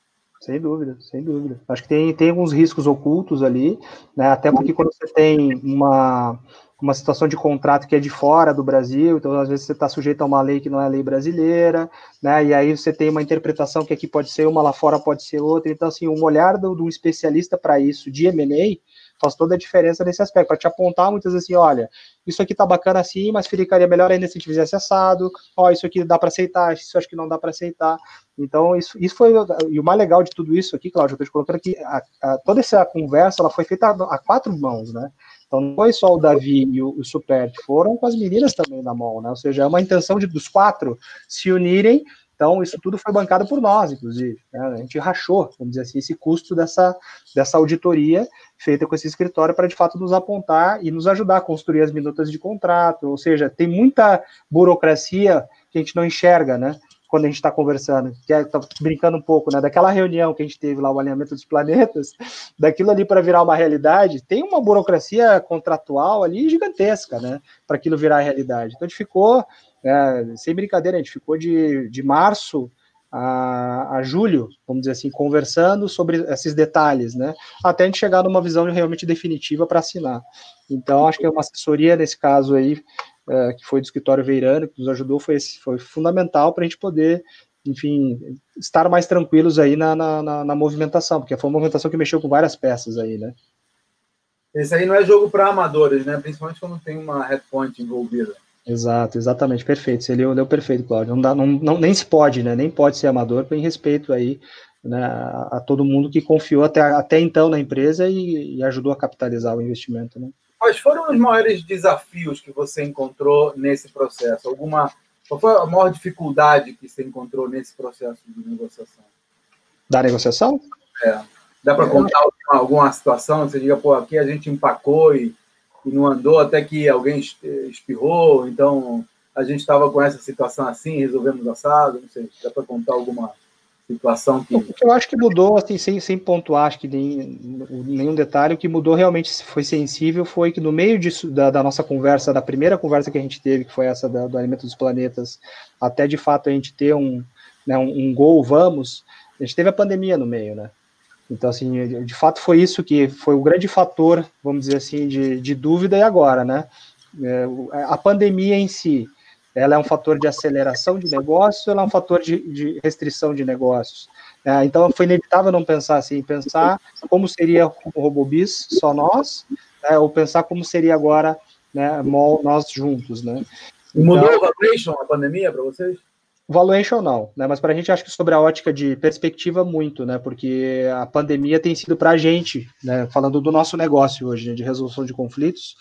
Sem dúvida, sem dúvida. Acho que tem, tem alguns riscos ocultos ali, né? Até porque quando você tem uma uma situação de contrato que é de fora do Brasil, então às vezes você está sujeito a uma lei que não é lei brasileira, né? E aí você tem uma interpretação que aqui pode ser uma, lá fora pode ser outra. Então, assim, um olhar do, do especialista para isso de M&A faz toda a diferença nesse aspecto, para te apontar muitas vezes assim, olha, isso aqui tá bacana assim, mas ficaria melhor ainda se a gente fizesse assado, ó, isso aqui dá para aceitar, isso acho que não dá para aceitar. Então, isso, isso foi, e o mais legal de tudo isso aqui, Cláudio, eu estou te colocando aqui, a, a, toda essa conversa, ela foi feita a, a quatro mãos, né? Então não foi só o Davi e o, Superti, foram com as meninas também na mão, né? Ou seja, é uma intenção de, dos quatro se unirem. Então, isso tudo foi bancado por nós, inclusive. Né? A gente rachou, vamos dizer assim, esse custo dessa, dessa auditoria feita com esse escritório para, de fato, nos apontar e nos ajudar a construir as minutas de contrato. Ou seja, tem muita burocracia que a gente não enxerga, né? Quando a gente está conversando, que é, tá brincando um pouco, né, daquela reunião que a gente teve lá, o alinhamento dos planetas, daquilo ali para virar uma realidade, tem uma burocracia contratual ali gigantesca, né, para aquilo virar realidade. Então a gente ficou, é, sem brincadeira, a gente ficou de, de março a, a, julho, vamos dizer assim, conversando sobre esses detalhes, né? Até a gente chegar numa visão realmente definitiva para assinar. Então, acho que é uma assessoria nesse caso aí, é, que foi do escritório Veirano, que nos ajudou, foi, foi fundamental para a gente poder, enfim, estar mais tranquilos aí na, na, na, na, movimentação, porque foi uma movimentação que mexeu com várias peças aí, né? Esse aí não é jogo para amadores, né? Principalmente quando tem uma headpoint envolvida. Exato, exatamente, perfeito. Você leu, leu perfeito, Cláudio. Não dá, não, não, nem se pode, né? Nem pode ser amador, em respeito aí né, a, a, todo mundo que confiou até, até então na empresa e, e, ajudou a capitalizar o investimento, né? Quais foram os maiores desafios que você encontrou nesse processo? Alguma qual foi a maior dificuldade que você encontrou nesse processo de negociação? Da negociação? É. Dá para contar alguma, alguma situação? Você diga, pô, aqui a gente empacou e e não andou até que alguém espirrou, então a gente estava com essa situação assim, resolvemos assado, não sei, dá para contar alguma situação que... O que eu acho que mudou, assim, sem, sem pontuar, acho que nem, nenhum detalhe, o que mudou realmente foi sensível foi que no meio disso, da, da nossa conversa, da primeira conversa que a gente teve, que foi essa da, do Alimento dos Planetas, até de fato a gente ter um, né, um, um gol, vamos, a gente teve a pandemia no meio, né? Então, assim, de fato foi isso que foi o grande fator, vamos dizer assim, de, de dúvida e agora, né? É, a pandemia em si, ela é um fator de aceleração de negócios, ela é um fator de, de restrição de negócios. É, então, foi inevitável não pensar assim, pensar como seria o Robobis, só nós, né, ou pensar como seria agora, né, nós juntos, né? Mudou então, o valuation a pandemia para vocês? Valuation não, né? Mas para a gente acho que sobre a ótica de perspectiva muito, né? Porque a pandemia tem sido para a gente, né? Falando do nosso negócio hoje, né? de resolução de conflitos,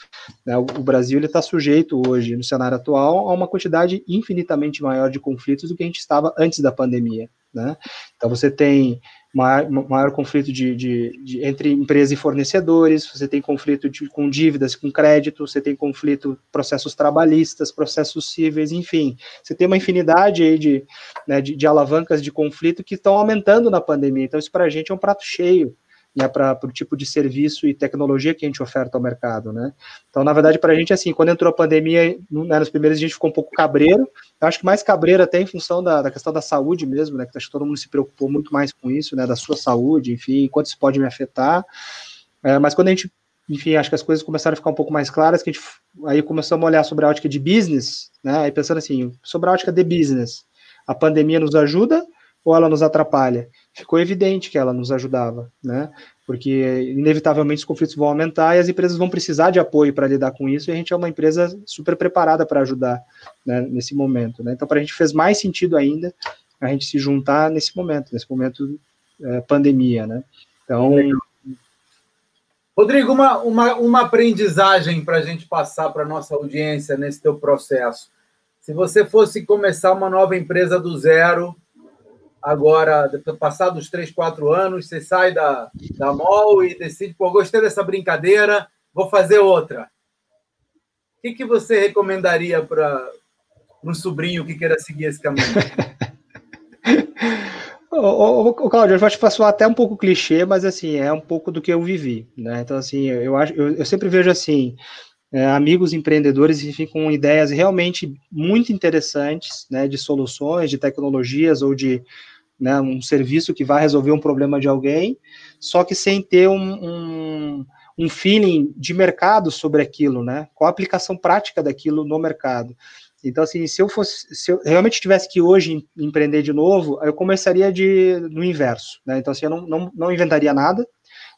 né? o, o Brasil ele está sujeito hoje no cenário atual a uma quantidade infinitamente maior de conflitos do que a gente estava antes da pandemia, né? Então você tem maior, maior conflito de, de, de, entre empresa e fornecedores, você tem conflito de, com dívidas, com crédito, você tem conflito, processos trabalhistas, processos cíveis, enfim, você tem uma infinidade aí de, né, de, de alavancas de conflito que estão aumentando na pandemia. Então, isso para a gente é um prato cheio né, para o tipo de serviço e tecnologia que a gente oferta ao mercado, né? Então, na verdade, para a gente, assim, quando entrou a pandemia, né, nos primeiros a gente ficou um pouco cabreiro, eu acho que mais cabreiro até em função da, da questão da saúde mesmo, né, que acho que todo mundo se preocupou muito mais com isso, né, da sua saúde, enfim, quanto isso pode me afetar, é, mas quando a gente, enfim, acho que as coisas começaram a ficar um pouco mais claras, que a gente, aí começamos a olhar sobre a ótica de business, né, aí pensando assim, sobre a ótica de business, a pandemia nos ajuda ou ela nos atrapalha? Ficou evidente que ela nos ajudava, né? Porque inevitavelmente os conflitos vão aumentar e as empresas vão precisar de apoio para lidar com isso, e a gente é uma empresa super preparada para ajudar né, nesse momento, né? Então, para a gente fez mais sentido ainda a gente se juntar nesse momento, nesse momento é, pandemia, né? Então. Rodrigo, uma, uma, uma aprendizagem para a gente passar para a nossa audiência nesse teu processo. Se você fosse começar uma nova empresa do zero, agora, passados os três, quatro anos, você sai da, da mall e decide, pô, gostei dessa brincadeira, vou fazer outra. O que, que você recomendaria para um sobrinho que queira seguir esse caminho? O, Claudio, eu acho que passou até um pouco clichê, mas assim, é um pouco do que eu vivi, né? Então, assim, eu acho, eu, eu sempre vejo assim, é, amigos empreendedores, enfim, com ideias realmente muito interessantes, né, de soluções, de tecnologias ou de né, um serviço que vai resolver um problema de alguém, só que sem ter um, um, um feeling de mercado sobre aquilo, né, qual a aplicação prática daquilo no mercado. Então, assim, se eu fosse, se eu realmente tivesse que hoje empreender de novo, eu começaria de, no inverso, né, então, assim, eu não, não, não inventaria nada,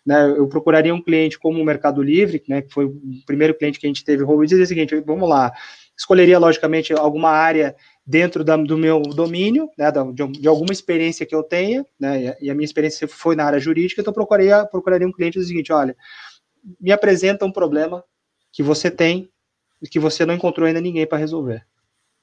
né, eu procuraria um cliente como o Mercado Livre, né, que foi o primeiro cliente que a gente teve, e dizer o seguinte, vamos lá, escolheria, logicamente, alguma área dentro da, do meu domínio, né, de, de, alguma experiência que eu tenha, né, e a minha experiência foi na área jurídica, então procuraria, procuraria um cliente do seguinte, olha, me apresenta um problema que você tem e que você não encontrou ainda ninguém para resolver.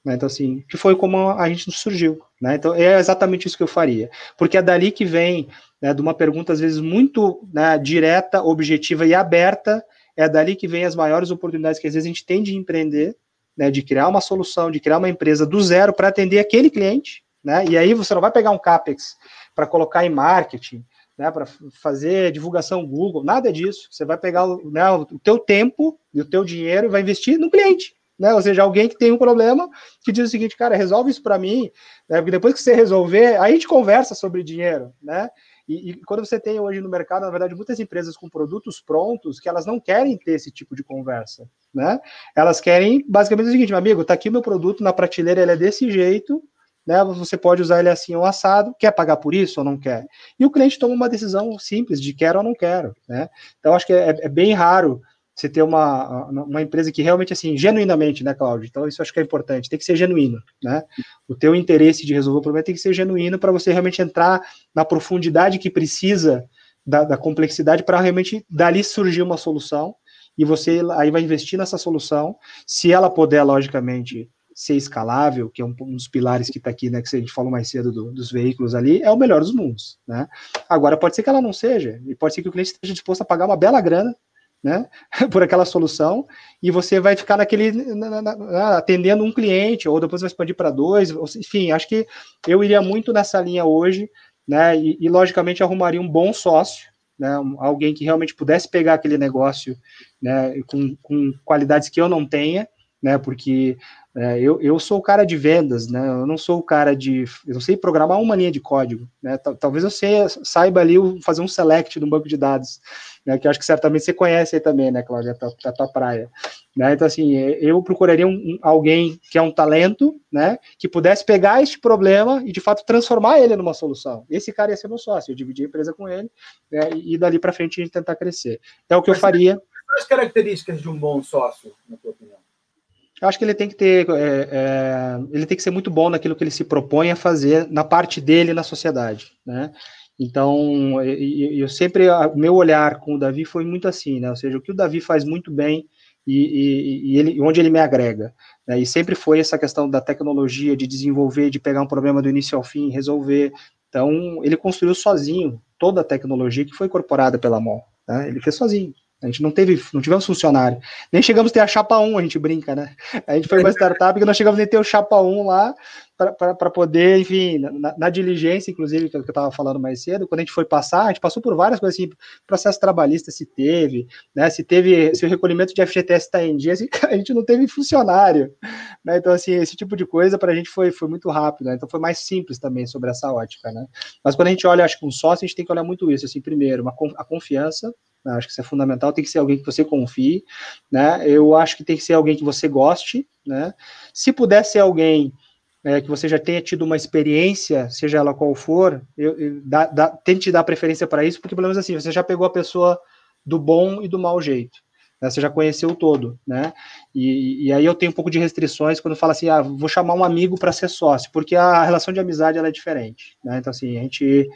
Né, então, assim, que foi como a gente surgiu. Né, então, é exatamente isso que eu faria. Porque é dali que vem, né, de uma pergunta, às vezes, muito né, direta, objetiva e aberta, é dali que vem as maiores oportunidades que, às vezes, a gente tem de empreender, né, de criar uma solução, de criar uma empresa do zero para atender aquele cliente, né? E aí você não vai pegar um capex para colocar em marketing, né, para fazer divulgação Google, nada disso. Você vai pegar né, o teu tempo e o teu dinheiro e vai investir no cliente. Né? Ou seja, alguém que tem um problema que diz o seguinte, cara, resolve isso para mim, né? porque depois que você resolver, aí a gente conversa sobre dinheiro, né? E, e, quando você tem hoje no mercado, na verdade, muitas empresas com produtos prontos que elas não querem ter esse tipo de conversa, né? Elas querem basicamente o seguinte, meu amigo, tá aqui meu produto na prateleira, ele é desse jeito, né? Você pode usar ele assim ou assado, quer pagar por isso ou não quer? E o cliente toma uma decisão simples de quero ou não quero, né? Então acho que é, é bem raro você ter uma, uma empresa que realmente, assim, genuinamente, né, Cláudio? Então, isso acho que é importante, tem que ser genuíno, né? O teu interesse de resolver o problema tem que ser genuíno para você realmente entrar na profundidade que precisa da, da complexidade para realmente dali surgir uma solução e você aí vai investir nessa solução, se ela puder, logicamente, ser escalável, que é um, um dos pilares que está aqui, né, que a gente falou mais cedo do, dos veículos ali, é o melhor dos mundos, né? Agora, pode ser que ela não seja, e pode ser que o cliente esteja disposto a pagar uma bela grana né, por aquela solução, e você vai ficar naquele, na, na, atendendo um cliente, ou depois vai expandir para dois, enfim, acho que eu iria muito nessa linha hoje, né, e, e logicamente arrumaria um bom sócio, né, alguém que realmente pudesse pegar aquele negócio, né, com, com qualidades que eu não tenha, né, porque é, eu, eu sou o cara de vendas, né? Eu não sou o cara de. Eu não sei programar uma linha de código, né? Talvez eu sei, saiba ali fazer um select no banco de dados, né? Que eu acho que certamente você conhece aí também, né, Cláudia? Da tua, tua praia. Né? Então, assim, eu procuraria um, alguém que é um talento, né? Que pudesse pegar este problema e, de fato, transformar ele numa solução. Esse cara ia ser meu sócio, eu dividi a empresa com ele, né? E dali para frente a gente tentar crescer. É o que eu faria. Quais as características de um bom sócio, na tua opinião? Eu acho que ele tem que ter, é, é, ele tem que ser muito bom naquilo que ele se propõe a fazer na parte dele na sociedade, né? Então, eu, eu sempre, o meu olhar com o Davi foi muito assim, né? Ou seja, o que o Davi faz muito bem e, e, e ele, onde ele me agrega. Né? E sempre foi essa questão da tecnologia, de desenvolver, de pegar um problema do início ao fim, resolver. Então, ele construiu sozinho toda a tecnologia que foi incorporada pela MOL. Né? Ele fez sozinho. A gente não teve, não tivemos funcionário. Nem chegamos a ter a chapa 1, a gente brinca, né? A gente foi uma startup que nós chegamos nem a ter o chapa 1 lá para poder, enfim, na, na, diligência, inclusive, que eu estava falando mais cedo, quando a gente foi passar, a gente passou por várias coisas assim, processo trabalhista se teve, né? Se teve, se o recolhimento de FGTS está em dia, assim, a gente não teve funcionário, né? Então, assim, esse tipo de coisa para a gente foi, foi muito rápido, né? Então foi mais simples também sobre essa ótica, né? Mas quando a gente olha, acho que um sócio, a gente tem que olhar muito isso, assim, primeiro, uma, a confiança, né? acho que isso é fundamental, tem que ser alguém que você confie, né? Eu acho que tem que ser alguém que você goste, né? Se puder ser alguém é, que você já tenha tido uma experiência, seja ela qual for, eu, eu, dá, dá, tente dar preferência para isso, porque pelo menos assim, você já pegou a pessoa do bom e do mau jeito. Né? Você já conheceu todo, né? E, e, aí eu tenho um pouco de restrições quando fala assim, ah, vou chamar um amigo para ser sócio, porque a relação de amizade ela é diferente, né? Então assim, a gente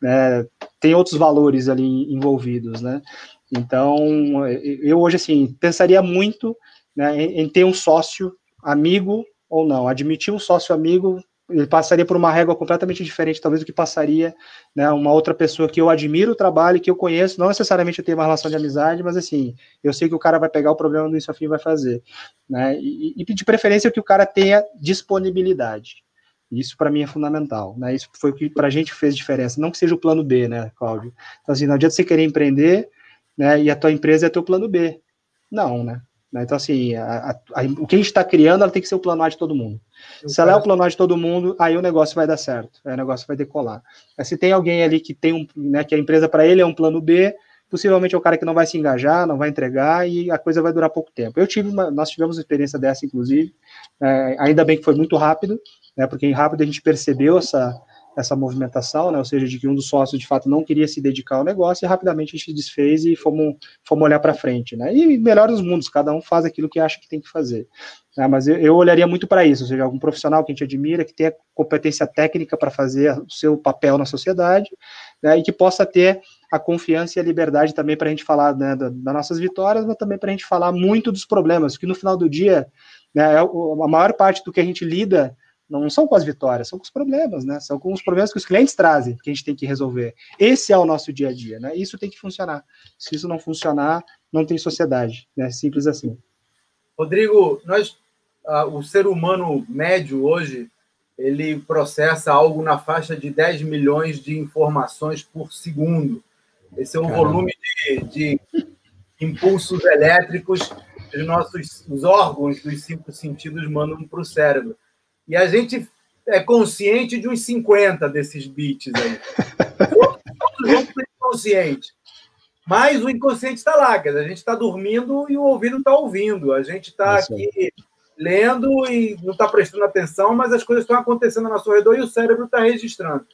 né, tem outros valores ali envolvidos, né? Então, eu hoje assim pensaria muito né, em, em ter um sócio amigo ou não. Admitir um sócio amigo, ele passaria por uma régua completamente diferente, talvez, do que passaria né, uma outra pessoa que eu admiro o trabalho, que eu conheço, não necessariamente eu tenho uma relação de amizade, mas assim, eu sei que o cara vai pegar o problema do início ao fim e vai fazer. Né, e, e de preferência que o cara tenha disponibilidade. Isso para mim é fundamental, né? Isso foi o que para a gente fez diferença. Não que seja o plano B, né, Cláudio? Então, assim, não adianta você querer empreender, né? E a tua empresa é teu plano B. Não, né? Né? Então, assim, a, a, a, o que a gente está criando, ela tem que ser o plano A de todo mundo. Se ela é o plano A de todo mundo, aí o negócio vai dar certo, aí o negócio vai decolar. Mas se tem alguém ali que tem um, né, que a empresa para ele é um plano B, possivelmente é o cara que não vai se engajar, não vai entregar e a coisa vai durar pouco tempo. Eu tive uma, nós tivemos uma experiência dessa, inclusive, é, ainda bem que foi muito rápido, né, porque rápido a gente percebeu essa, essa movimentação, né, ou seja, de que um dos sócios de fato não queria se dedicar ao negócio e rapidamente a gente desfez e fomos, fomos olhar para frente, né, e melhor dos mundos, cada um faz aquilo que acha que tem que fazer, né, mas eu, eu olharia muito para isso, ou seja, algum profissional que a gente admira, que tenha competência técnica para fazer o seu papel na sociedade, né, e que possa ter a confiança e a liberdade também para a gente falar né, das nossas vitórias, mas também para a gente falar muito dos problemas, que no final do dia, né, é a maior parte do que a gente lida não são com as vitórias, são com os problemas, né? São com os problemas que os clientes trazem, que a gente tem que resolver. Esse é o nosso dia a dia, né? Isso tem que funcionar. Se isso não funcionar, não tem sociedade, né? Simples assim. Rodrigo, nós, uh, o ser humano médio hoje, ele processa algo na faixa de 10 milhões de informações por segundo. Esse é o Caramba. volume de, de, impulsos elétricos que os nossos os órgãos dos cinco sentidos mandam para o cérebro. E a gente é consciente de uns 50 desses bits aí. Todos vão. Mas o inconsciente está lá, quer dizer, a gente está dormindo e o ouvido está ouvindo. A gente está aqui lendo e não está prestando atenção, mas as coisas estão acontecendo ao nosso redor e o cérebro está registrando.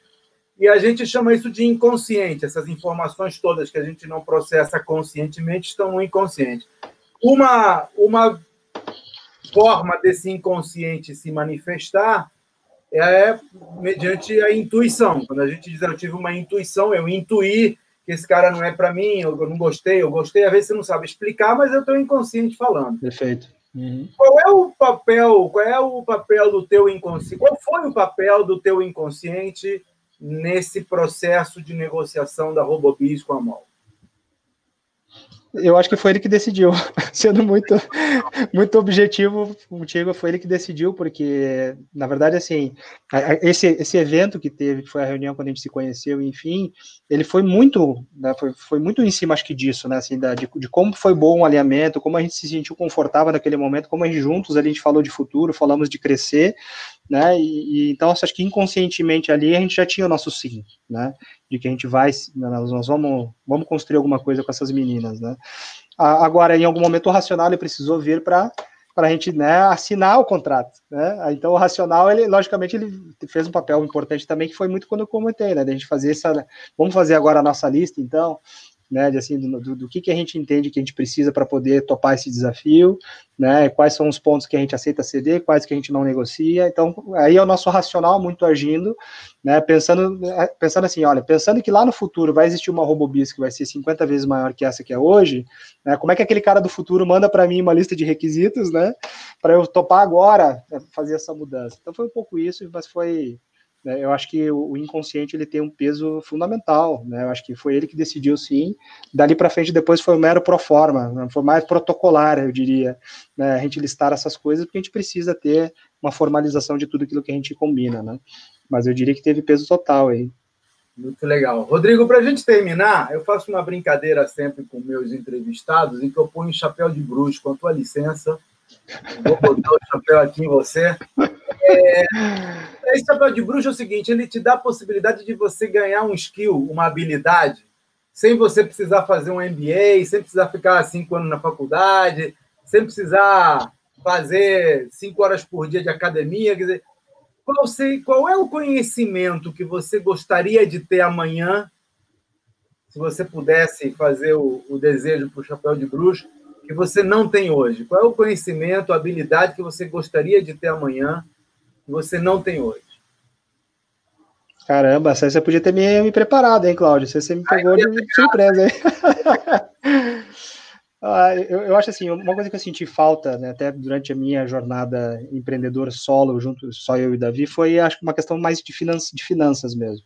E a gente chama isso de inconsciente. Essas informações todas que a gente não processa conscientemente estão no inconsciente. Uma, uma forma desse inconsciente se manifestar é mediante a intuição. Quando a gente diz eu tive uma intuição, eu intuí que esse cara não é para mim, eu não gostei, eu gostei, às vezes você não sabe explicar, mas eu estou inconsciente falando. Perfeito. Uhum. Qual é o papel? Qual é o papel do teu inconsciente? Qual foi o papel do teu inconsciente nesse processo de negociação da Robobis com a MOL? Eu acho que foi ele que decidiu, sendo muito, muito objetivo contigo, foi ele que decidiu, porque, na verdade, assim, esse, esse evento que teve, que foi a reunião quando a gente se conheceu, enfim, ele foi muito, né, foi, foi muito em cima, acho que disso, né, assim, da, de, de, como foi bom o alinhamento, como a gente se sentiu confortável naquele momento, como a gente juntos ali, a gente falou de futuro, falamos de crescer, né? E, e, então acho que inconscientemente ali a gente já tinha o nosso sim, né? De que a gente vai, nós, nós vamos, vamos construir alguma coisa com essas meninas, né? Agora, em algum momento o racional ele precisou vir para para a gente né, assinar o contrato, né? Então o racional ele logicamente ele fez um papel importante também que foi muito quando eu comentei, né? De a gente fazer essa, vamos fazer agora a nossa lista, então né, de, assim, do, do, do, que, que a gente entende que a gente precisa para poder topar esse desafio, né, quais são os pontos que a gente aceita ceder, quais que a gente não negocia, então aí é o nosso racional muito agindo, né, pensando, é, pensando assim, olha, pensando que lá no futuro vai existir uma Robobis que vai ser 50 vezes maior que essa que é hoje, né, como é que aquele cara do futuro manda para mim uma lista de requisitos, né, para eu topar agora né, fazer essa mudança, então foi um pouco isso, mas foi né, eu acho que o inconsciente ele tem um peso fundamental, né? Eu acho que foi ele que decidiu sim. Dali para frente depois foi um mero pro forma, né? foi mais protocolar, eu diria, né? A gente listar essas coisas porque a gente precisa ter uma formalização de tudo aquilo que a gente combina, né? Mas eu diria que teve peso total aí. Muito legal. Rodrigo, para a gente terminar, eu faço uma brincadeira sempre com meus entrevistados em que eu ponho chapéu de bruxo, com a tua licença. Vou botar o chapéu aqui em você. É, esse chapéu de bruxo é o seguinte: ele te dá a possibilidade de você ganhar um skill, uma habilidade, sem você precisar fazer um MBA, sem precisar ficar cinco anos na faculdade, sem precisar fazer cinco horas por dia de academia. Quer dizer, qual, sei, qual é o conhecimento que você gostaria de ter amanhã, se você pudesse fazer o, o desejo para o chapéu de bruxo, que você não tem hoje? Qual é o conhecimento, a habilidade que você gostaria de ter amanhã? que você não tem hoje? Caramba, você podia ter me, me preparado, hein, Cláudio? Você, você me pegou de surpresa, hein? ah, eu, eu, acho assim, uma coisa que eu senti falta, né, até durante a minha jornada empreendedora solo, junto só eu e Davi, foi acho uma questão mais de, finan de finanças mesmo,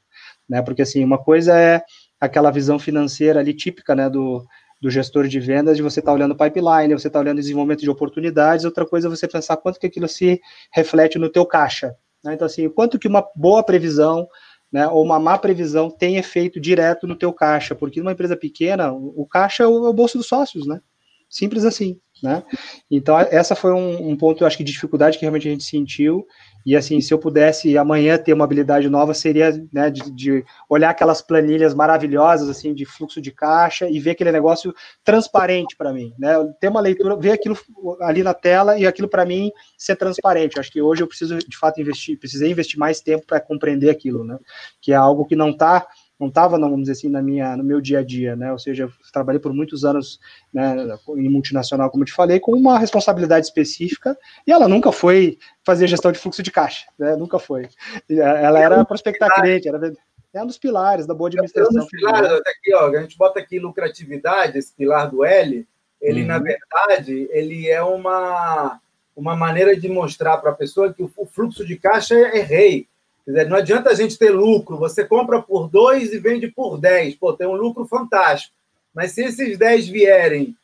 né? Porque assim, uma coisa é aquela visão financeira ali típica, né, do, do gestor de vendas, de você estar tá olhando pipeline, você está olhando desenvolvimento de oportunidades, outra coisa é você pensar quanto que aquilo se reflete no teu caixa. Né? Então, assim, quanto que uma boa previsão né, ou uma má previsão tem efeito direto no teu caixa, porque numa empresa pequena, o caixa é o, é o bolso dos sócios, né? Simples assim, né? Então, essa foi um, um ponto, eu acho que de dificuldade que realmente a gente sentiu, e assim, se eu pudesse amanhã ter uma habilidade nova, seria né, de, de, olhar aquelas planilhas maravilhosas assim de fluxo de caixa e ver aquele negócio transparente para mim, né? Ter uma leitura, ver aquilo ali na tela e aquilo para mim ser transparente. Acho que hoje eu preciso de fato investir, precisei investir mais tempo para compreender aquilo, né? Que é algo que não está não estava, vamos dizer assim, na minha, no meu dia a dia, né? Ou seja, eu trabalhei por muitos anos né, em multinacional, como eu te falei, com uma responsabilidade específica, e ela nunca foi fazer gestão de fluxo de caixa, né? Nunca foi. Ela era prospectar cliente, era é um dos pilares da boa administração. É um dos pilares, aqui, ó, a gente bota aqui lucratividade, esse pilar do L, ele, uhum. na verdade, ele é uma, uma maneira de mostrar para a pessoa que o fluxo de caixa é, é rei. Dizer, não adianta a gente ter lucro. Você compra por dois e vende por dez. Pô, tem um lucro fantástico. Mas se esses dez vierem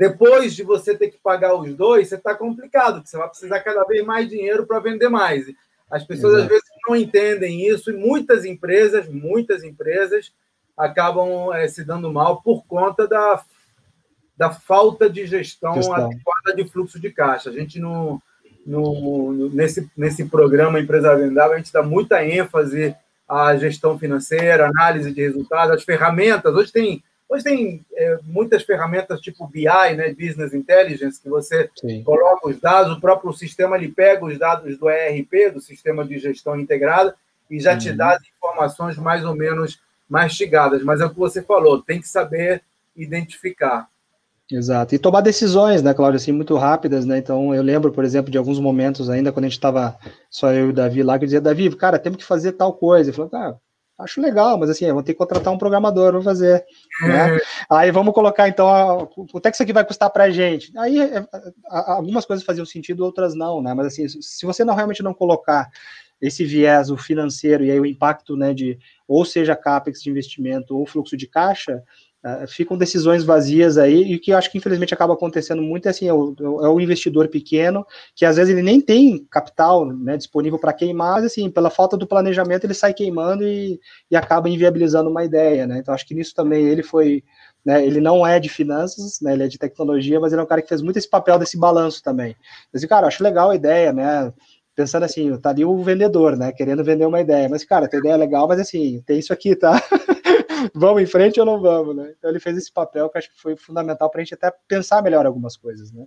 depois de você ter que pagar os dois, você está complicado, você vai precisar cada vez mais dinheiro para vender mais. As pessoas Exato. às vezes não entendem isso e muitas empresas, muitas empresas acabam é, se dando mal por conta da, da falta de gestão, gestão, adequada de fluxo de caixa. A gente no, no, nesse, nesse programa Empresa Vendável, a gente dá muita ênfase à gestão financeira, análise de resultados, as ferramentas. Hoje tem Hoje tem é, muitas ferramentas tipo BI, né, Business Intelligence, que você Sim. coloca os dados, o próprio sistema ele pega os dados do ERP, do Sistema de Gestão Integrada, e já uhum. te dá as informações mais ou menos mastigadas. Mas é o que você falou, tem que saber identificar. Exato. E tomar decisões, né, Cláudio, assim, muito rápidas, né? Então, eu lembro, por exemplo, de alguns momentos ainda, quando a gente estava só eu e o Davi lá, que eu dizia, Davi, cara, temos que fazer tal coisa. Ele falou, cara, acho legal, mas assim, vou ter que contratar um programador para fazer. Né? É. Aí vamos colocar, então, a, quanto é que isso aqui vai custar para a gente? Aí é, algumas coisas faziam sentido, outras não, né? Mas assim, se você não realmente não colocar esse viés, o financeiro, e aí o impacto, né, de ou seja capex de investimento ou fluxo de caixa, Uh, ficam decisões vazias aí, e o que eu acho que infelizmente acaba acontecendo muito é assim, é o, é o investidor pequeno, que às vezes ele nem tem capital né, disponível para queimar, mas assim, pela falta do planejamento ele sai queimando e, e acaba inviabilizando uma ideia, né, então acho que nisso também ele foi, né, ele não é de finanças, né, ele é de tecnologia, mas ele é um cara que fez muito esse papel desse balanço também, mas cara, acho legal a ideia, né, pensando assim, tá ali o vendedor, né, querendo vender uma ideia, mas cara, a ideia legal, mas assim, tem isso aqui, tá? vamos em frente ou não vamos, né? Então ele fez esse papel que acho que foi fundamental para a gente até pensar melhor algumas coisas, né?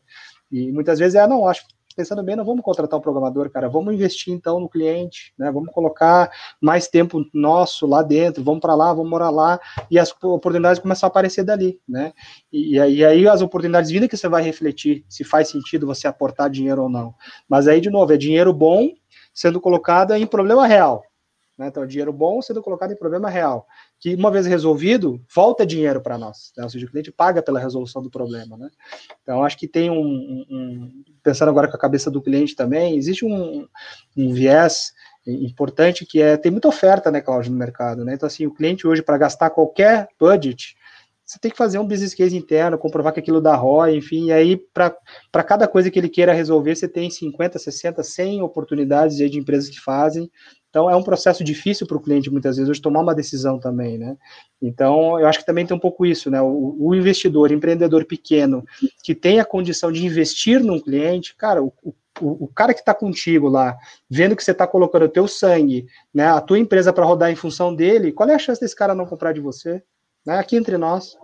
E muitas vezes é, não, acho pensando bem, não vamos contratar um programador, cara, vamos investir então no cliente, né? Vamos colocar mais tempo nosso lá dentro, vamos para lá, vamos morar lá e as oportunidades começam a aparecer dali, né? E, e aí as oportunidades vindo que você vai refletir se faz sentido você aportar dinheiro ou não. Mas aí de novo é dinheiro bom sendo colocado em problema real, né? Então, dinheiro bom sendo colocado em problema real, que uma vez resolvido, volta dinheiro para nós, né? ou seja, o cliente paga pela resolução do problema. Né? Então, acho que tem um, um, Pensando agora com a cabeça do cliente também, existe um, um viés importante que é tem muita oferta, né, Cláudio, no mercado. Né? Então, assim, o cliente hoje, para gastar qualquer budget, você tem que fazer um business case interno, comprovar que aquilo dá ROI, enfim, e aí para cada coisa que ele queira resolver, você tem 50, 60, 100 oportunidades de empresas que fazem, então, é um processo difícil para o cliente, muitas vezes, hoje, tomar uma decisão também, né? Então, eu acho que também tem um pouco isso, né? O, o investidor, empreendedor pequeno, que tem a condição de investir num cliente, cara, o, o, o cara que está contigo lá, vendo que você está colocando o teu sangue, né, a tua empresa para rodar em função dele, qual é a chance desse cara não comprar de você? Né? Aqui entre nós,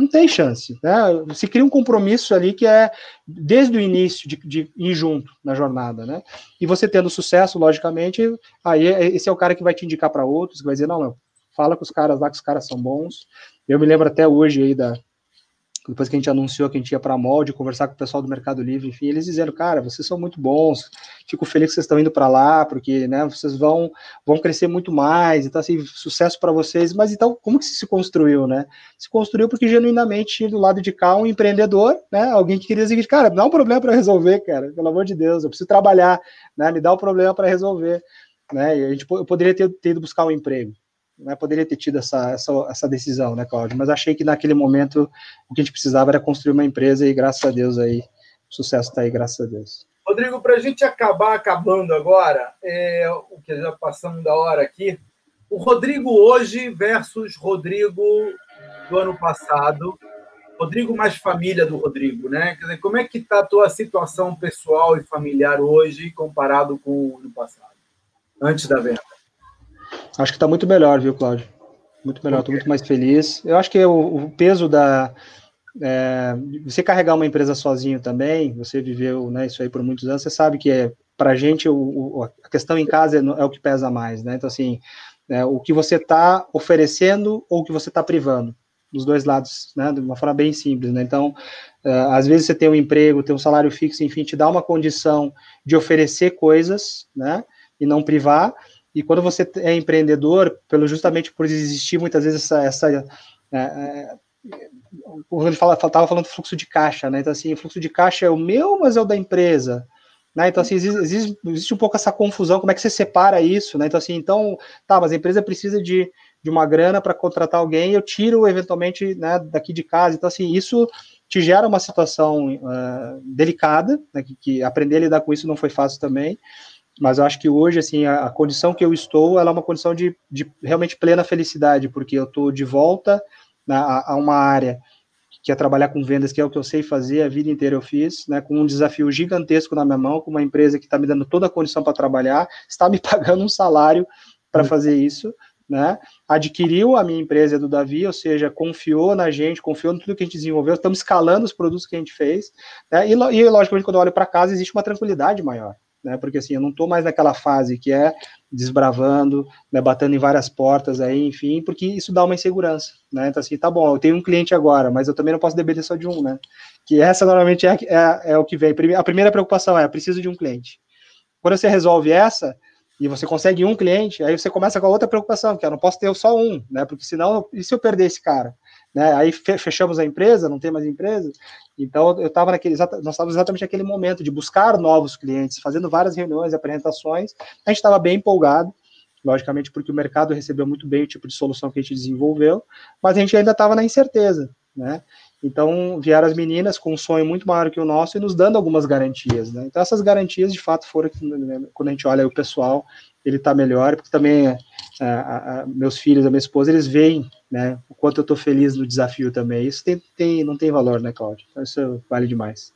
não tem chance. Né? Se cria um compromisso ali que é desde o início de, de, ir junto na jornada, né? E você tendo sucesso, logicamente, aí é, esse é o cara que vai te indicar para outros, que vai dizer, não, não, fala com os caras lá que os caras são bons. Eu me lembro até hoje aí da, depois que a gente anunciou que a gente ia para a molde, conversar com o pessoal do Mercado Livre, enfim, eles dizendo, cara, vocês são muito bons, fico feliz que vocês estão indo para lá, porque, né, vocês vão, vão crescer muito mais, então, assim, sucesso para vocês, mas então, como que se construiu, né? Se construiu porque, genuinamente, do lado de cá um empreendedor, né, alguém que queria dizer, cara, me dá um problema para resolver, cara, pelo amor de Deus, eu preciso trabalhar, né, me dá um problema para resolver, né, e a gente, eu poderia ter, ter ido buscar um emprego, né, poderia ter tido essa, essa, essa, decisão, né, Cláudio? Mas achei que naquele momento o que a gente precisava era construir uma empresa e graças a Deus aí, o sucesso está aí, graças a Deus. Rodrigo, para a gente acabar acabando agora, é, o que já passamos da hora aqui, o Rodrigo hoje versus Rodrigo do ano passado, Rodrigo mais família do Rodrigo, né? Quer dizer, como é que está a tua situação pessoal e familiar hoje comparado com o ano passado, antes da venda? Acho que está muito melhor, viu, Cláudio? Muito melhor, estou muito mais feliz. Eu acho que o, o peso da. É, você carregar uma empresa sozinho também, você viveu né, isso aí por muitos anos, você sabe que é, para a gente o, o, a questão em casa é, é, o que pesa mais, né? Então, assim, é, o que você está oferecendo ou o que você está privando, dos dois lados, né? De uma forma bem simples, né? Então, é, às vezes você tem um emprego, tem um salário fixo, enfim, te dá uma condição de oferecer coisas, né? E não privar, e quando você é empreendedor, pelo justamente por existir muitas vezes essa, essa é, ele fala, estava falando do fluxo de caixa, né? Então assim, o fluxo de caixa é o meu, mas é o da empresa. Né? Então, assim, existe, existe, existe, um pouco essa confusão, como é que você separa isso, né? Então, assim, então, tá, mas a empresa precisa de, de uma grana para contratar alguém, eu tiro eventualmente né, daqui de casa. Então, assim, isso te gera uma situação uh, delicada, né, que, que, aprender a lidar com isso não foi fácil também. Mas eu acho que hoje, assim, a, a condição que eu estou, ela é uma condição de, de realmente plena felicidade, porque eu estou de volta na, a, a uma área que é trabalhar com vendas, que é o que eu sei fazer, a vida inteira eu fiz, né, com um desafio gigantesco na minha mão, com uma empresa que está me dando toda a condição para trabalhar, está me pagando um salário para fazer isso, né, adquiriu a minha empresa do Davi, ou seja, confiou na gente, confiou em tudo que a gente desenvolveu, estamos escalando os produtos que a gente fez, né, e, e logicamente quando eu olho para casa existe uma tranquilidade maior, né? Porque assim, eu não estou mais naquela fase que é desbravando, né, batendo em várias portas aí, enfim, porque isso dá uma insegurança, né? Então assim, tá bom, eu tenho um cliente agora, mas eu também não posso depender só de um, né? Que essa normalmente é, é, é o que vem. A primeira preocupação é, preciso de um cliente. Quando você resolve essa, e você consegue um cliente, aí você começa com a outra preocupação, que é, eu não posso ter só um, né? Porque senão, e se eu perder esse cara? Né? Aí fechamos a empresa, não tem mais empresa. Então eu estava naquele, nós estávamos exatamente naquele momento de buscar novos clientes, fazendo várias reuniões, apresentações. A gente estava bem empolgado, logicamente porque o mercado recebeu muito bem o tipo de solução que a gente desenvolveu, mas a gente ainda estava na incerteza, né? Então vieram as meninas com um sonho muito maior que o nosso e nos dando algumas garantias, né? Então essas garantias de fato foram né, quando a gente olha o pessoal, ele está melhor, porque também é, a, a, meus filhos, a minha esposa, eles veem né, o quanto eu estou feliz no desafio também. Isso tem, tem, não tem valor, né, Cláudio? Então, isso vale demais.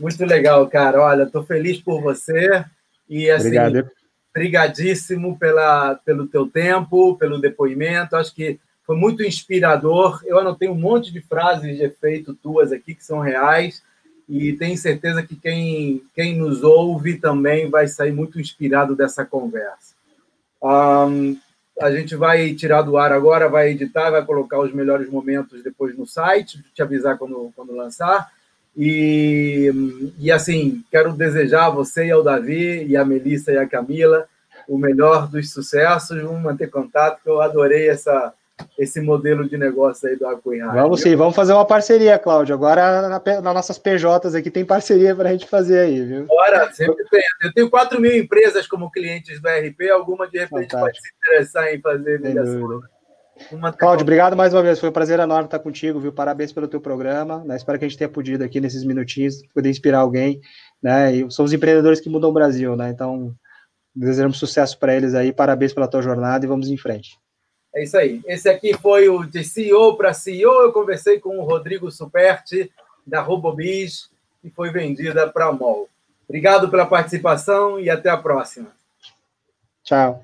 Muito legal, cara. Olha, estou feliz por você e assim, Obrigado. brigadíssimo pela, pelo teu tempo, pelo depoimento. Acho que foi muito inspirador. Eu anotei um monte de frases de efeito tuas aqui que são reais e tenho certeza que quem, quem nos ouve também vai sair muito inspirado dessa conversa. Um, a gente vai tirar do ar agora, vai editar, vai colocar os melhores momentos depois no site, te avisar quando, quando lançar. E, e assim, quero desejar a você e ao Davi, e a Melissa e a Camila, o melhor dos sucessos. Vamos manter contato, que eu adorei essa, esse modelo de negócio aí do Acunha. Vamos sim, vamos fazer uma parceria, Cláudio. Agora, na, nas nossas PJs aqui, tem parceria para a gente fazer aí, viu? Bora, sempre tem. Eu tenho 4 mil empresas como clientes do RP, alguma de repente Fantástico. pode se interessar em fazer mediação. Cláudio, obrigado mais uma vez. Foi um prazer enorme estar contigo, viu? Parabéns pelo teu programa. Né? Espero que a gente tenha podido aqui nesses minutinhos poder inspirar alguém. Né? E somos empreendedores que mudam o Brasil, né? Então, desejamos sucesso para eles aí. Parabéns pela tua jornada e vamos em frente. É isso aí. Esse aqui foi o de CEO para CEO. Eu conversei com o Rodrigo Superti, da Robobis, que foi vendida para a MOL. Obrigado pela participação e até a próxima. Tchau.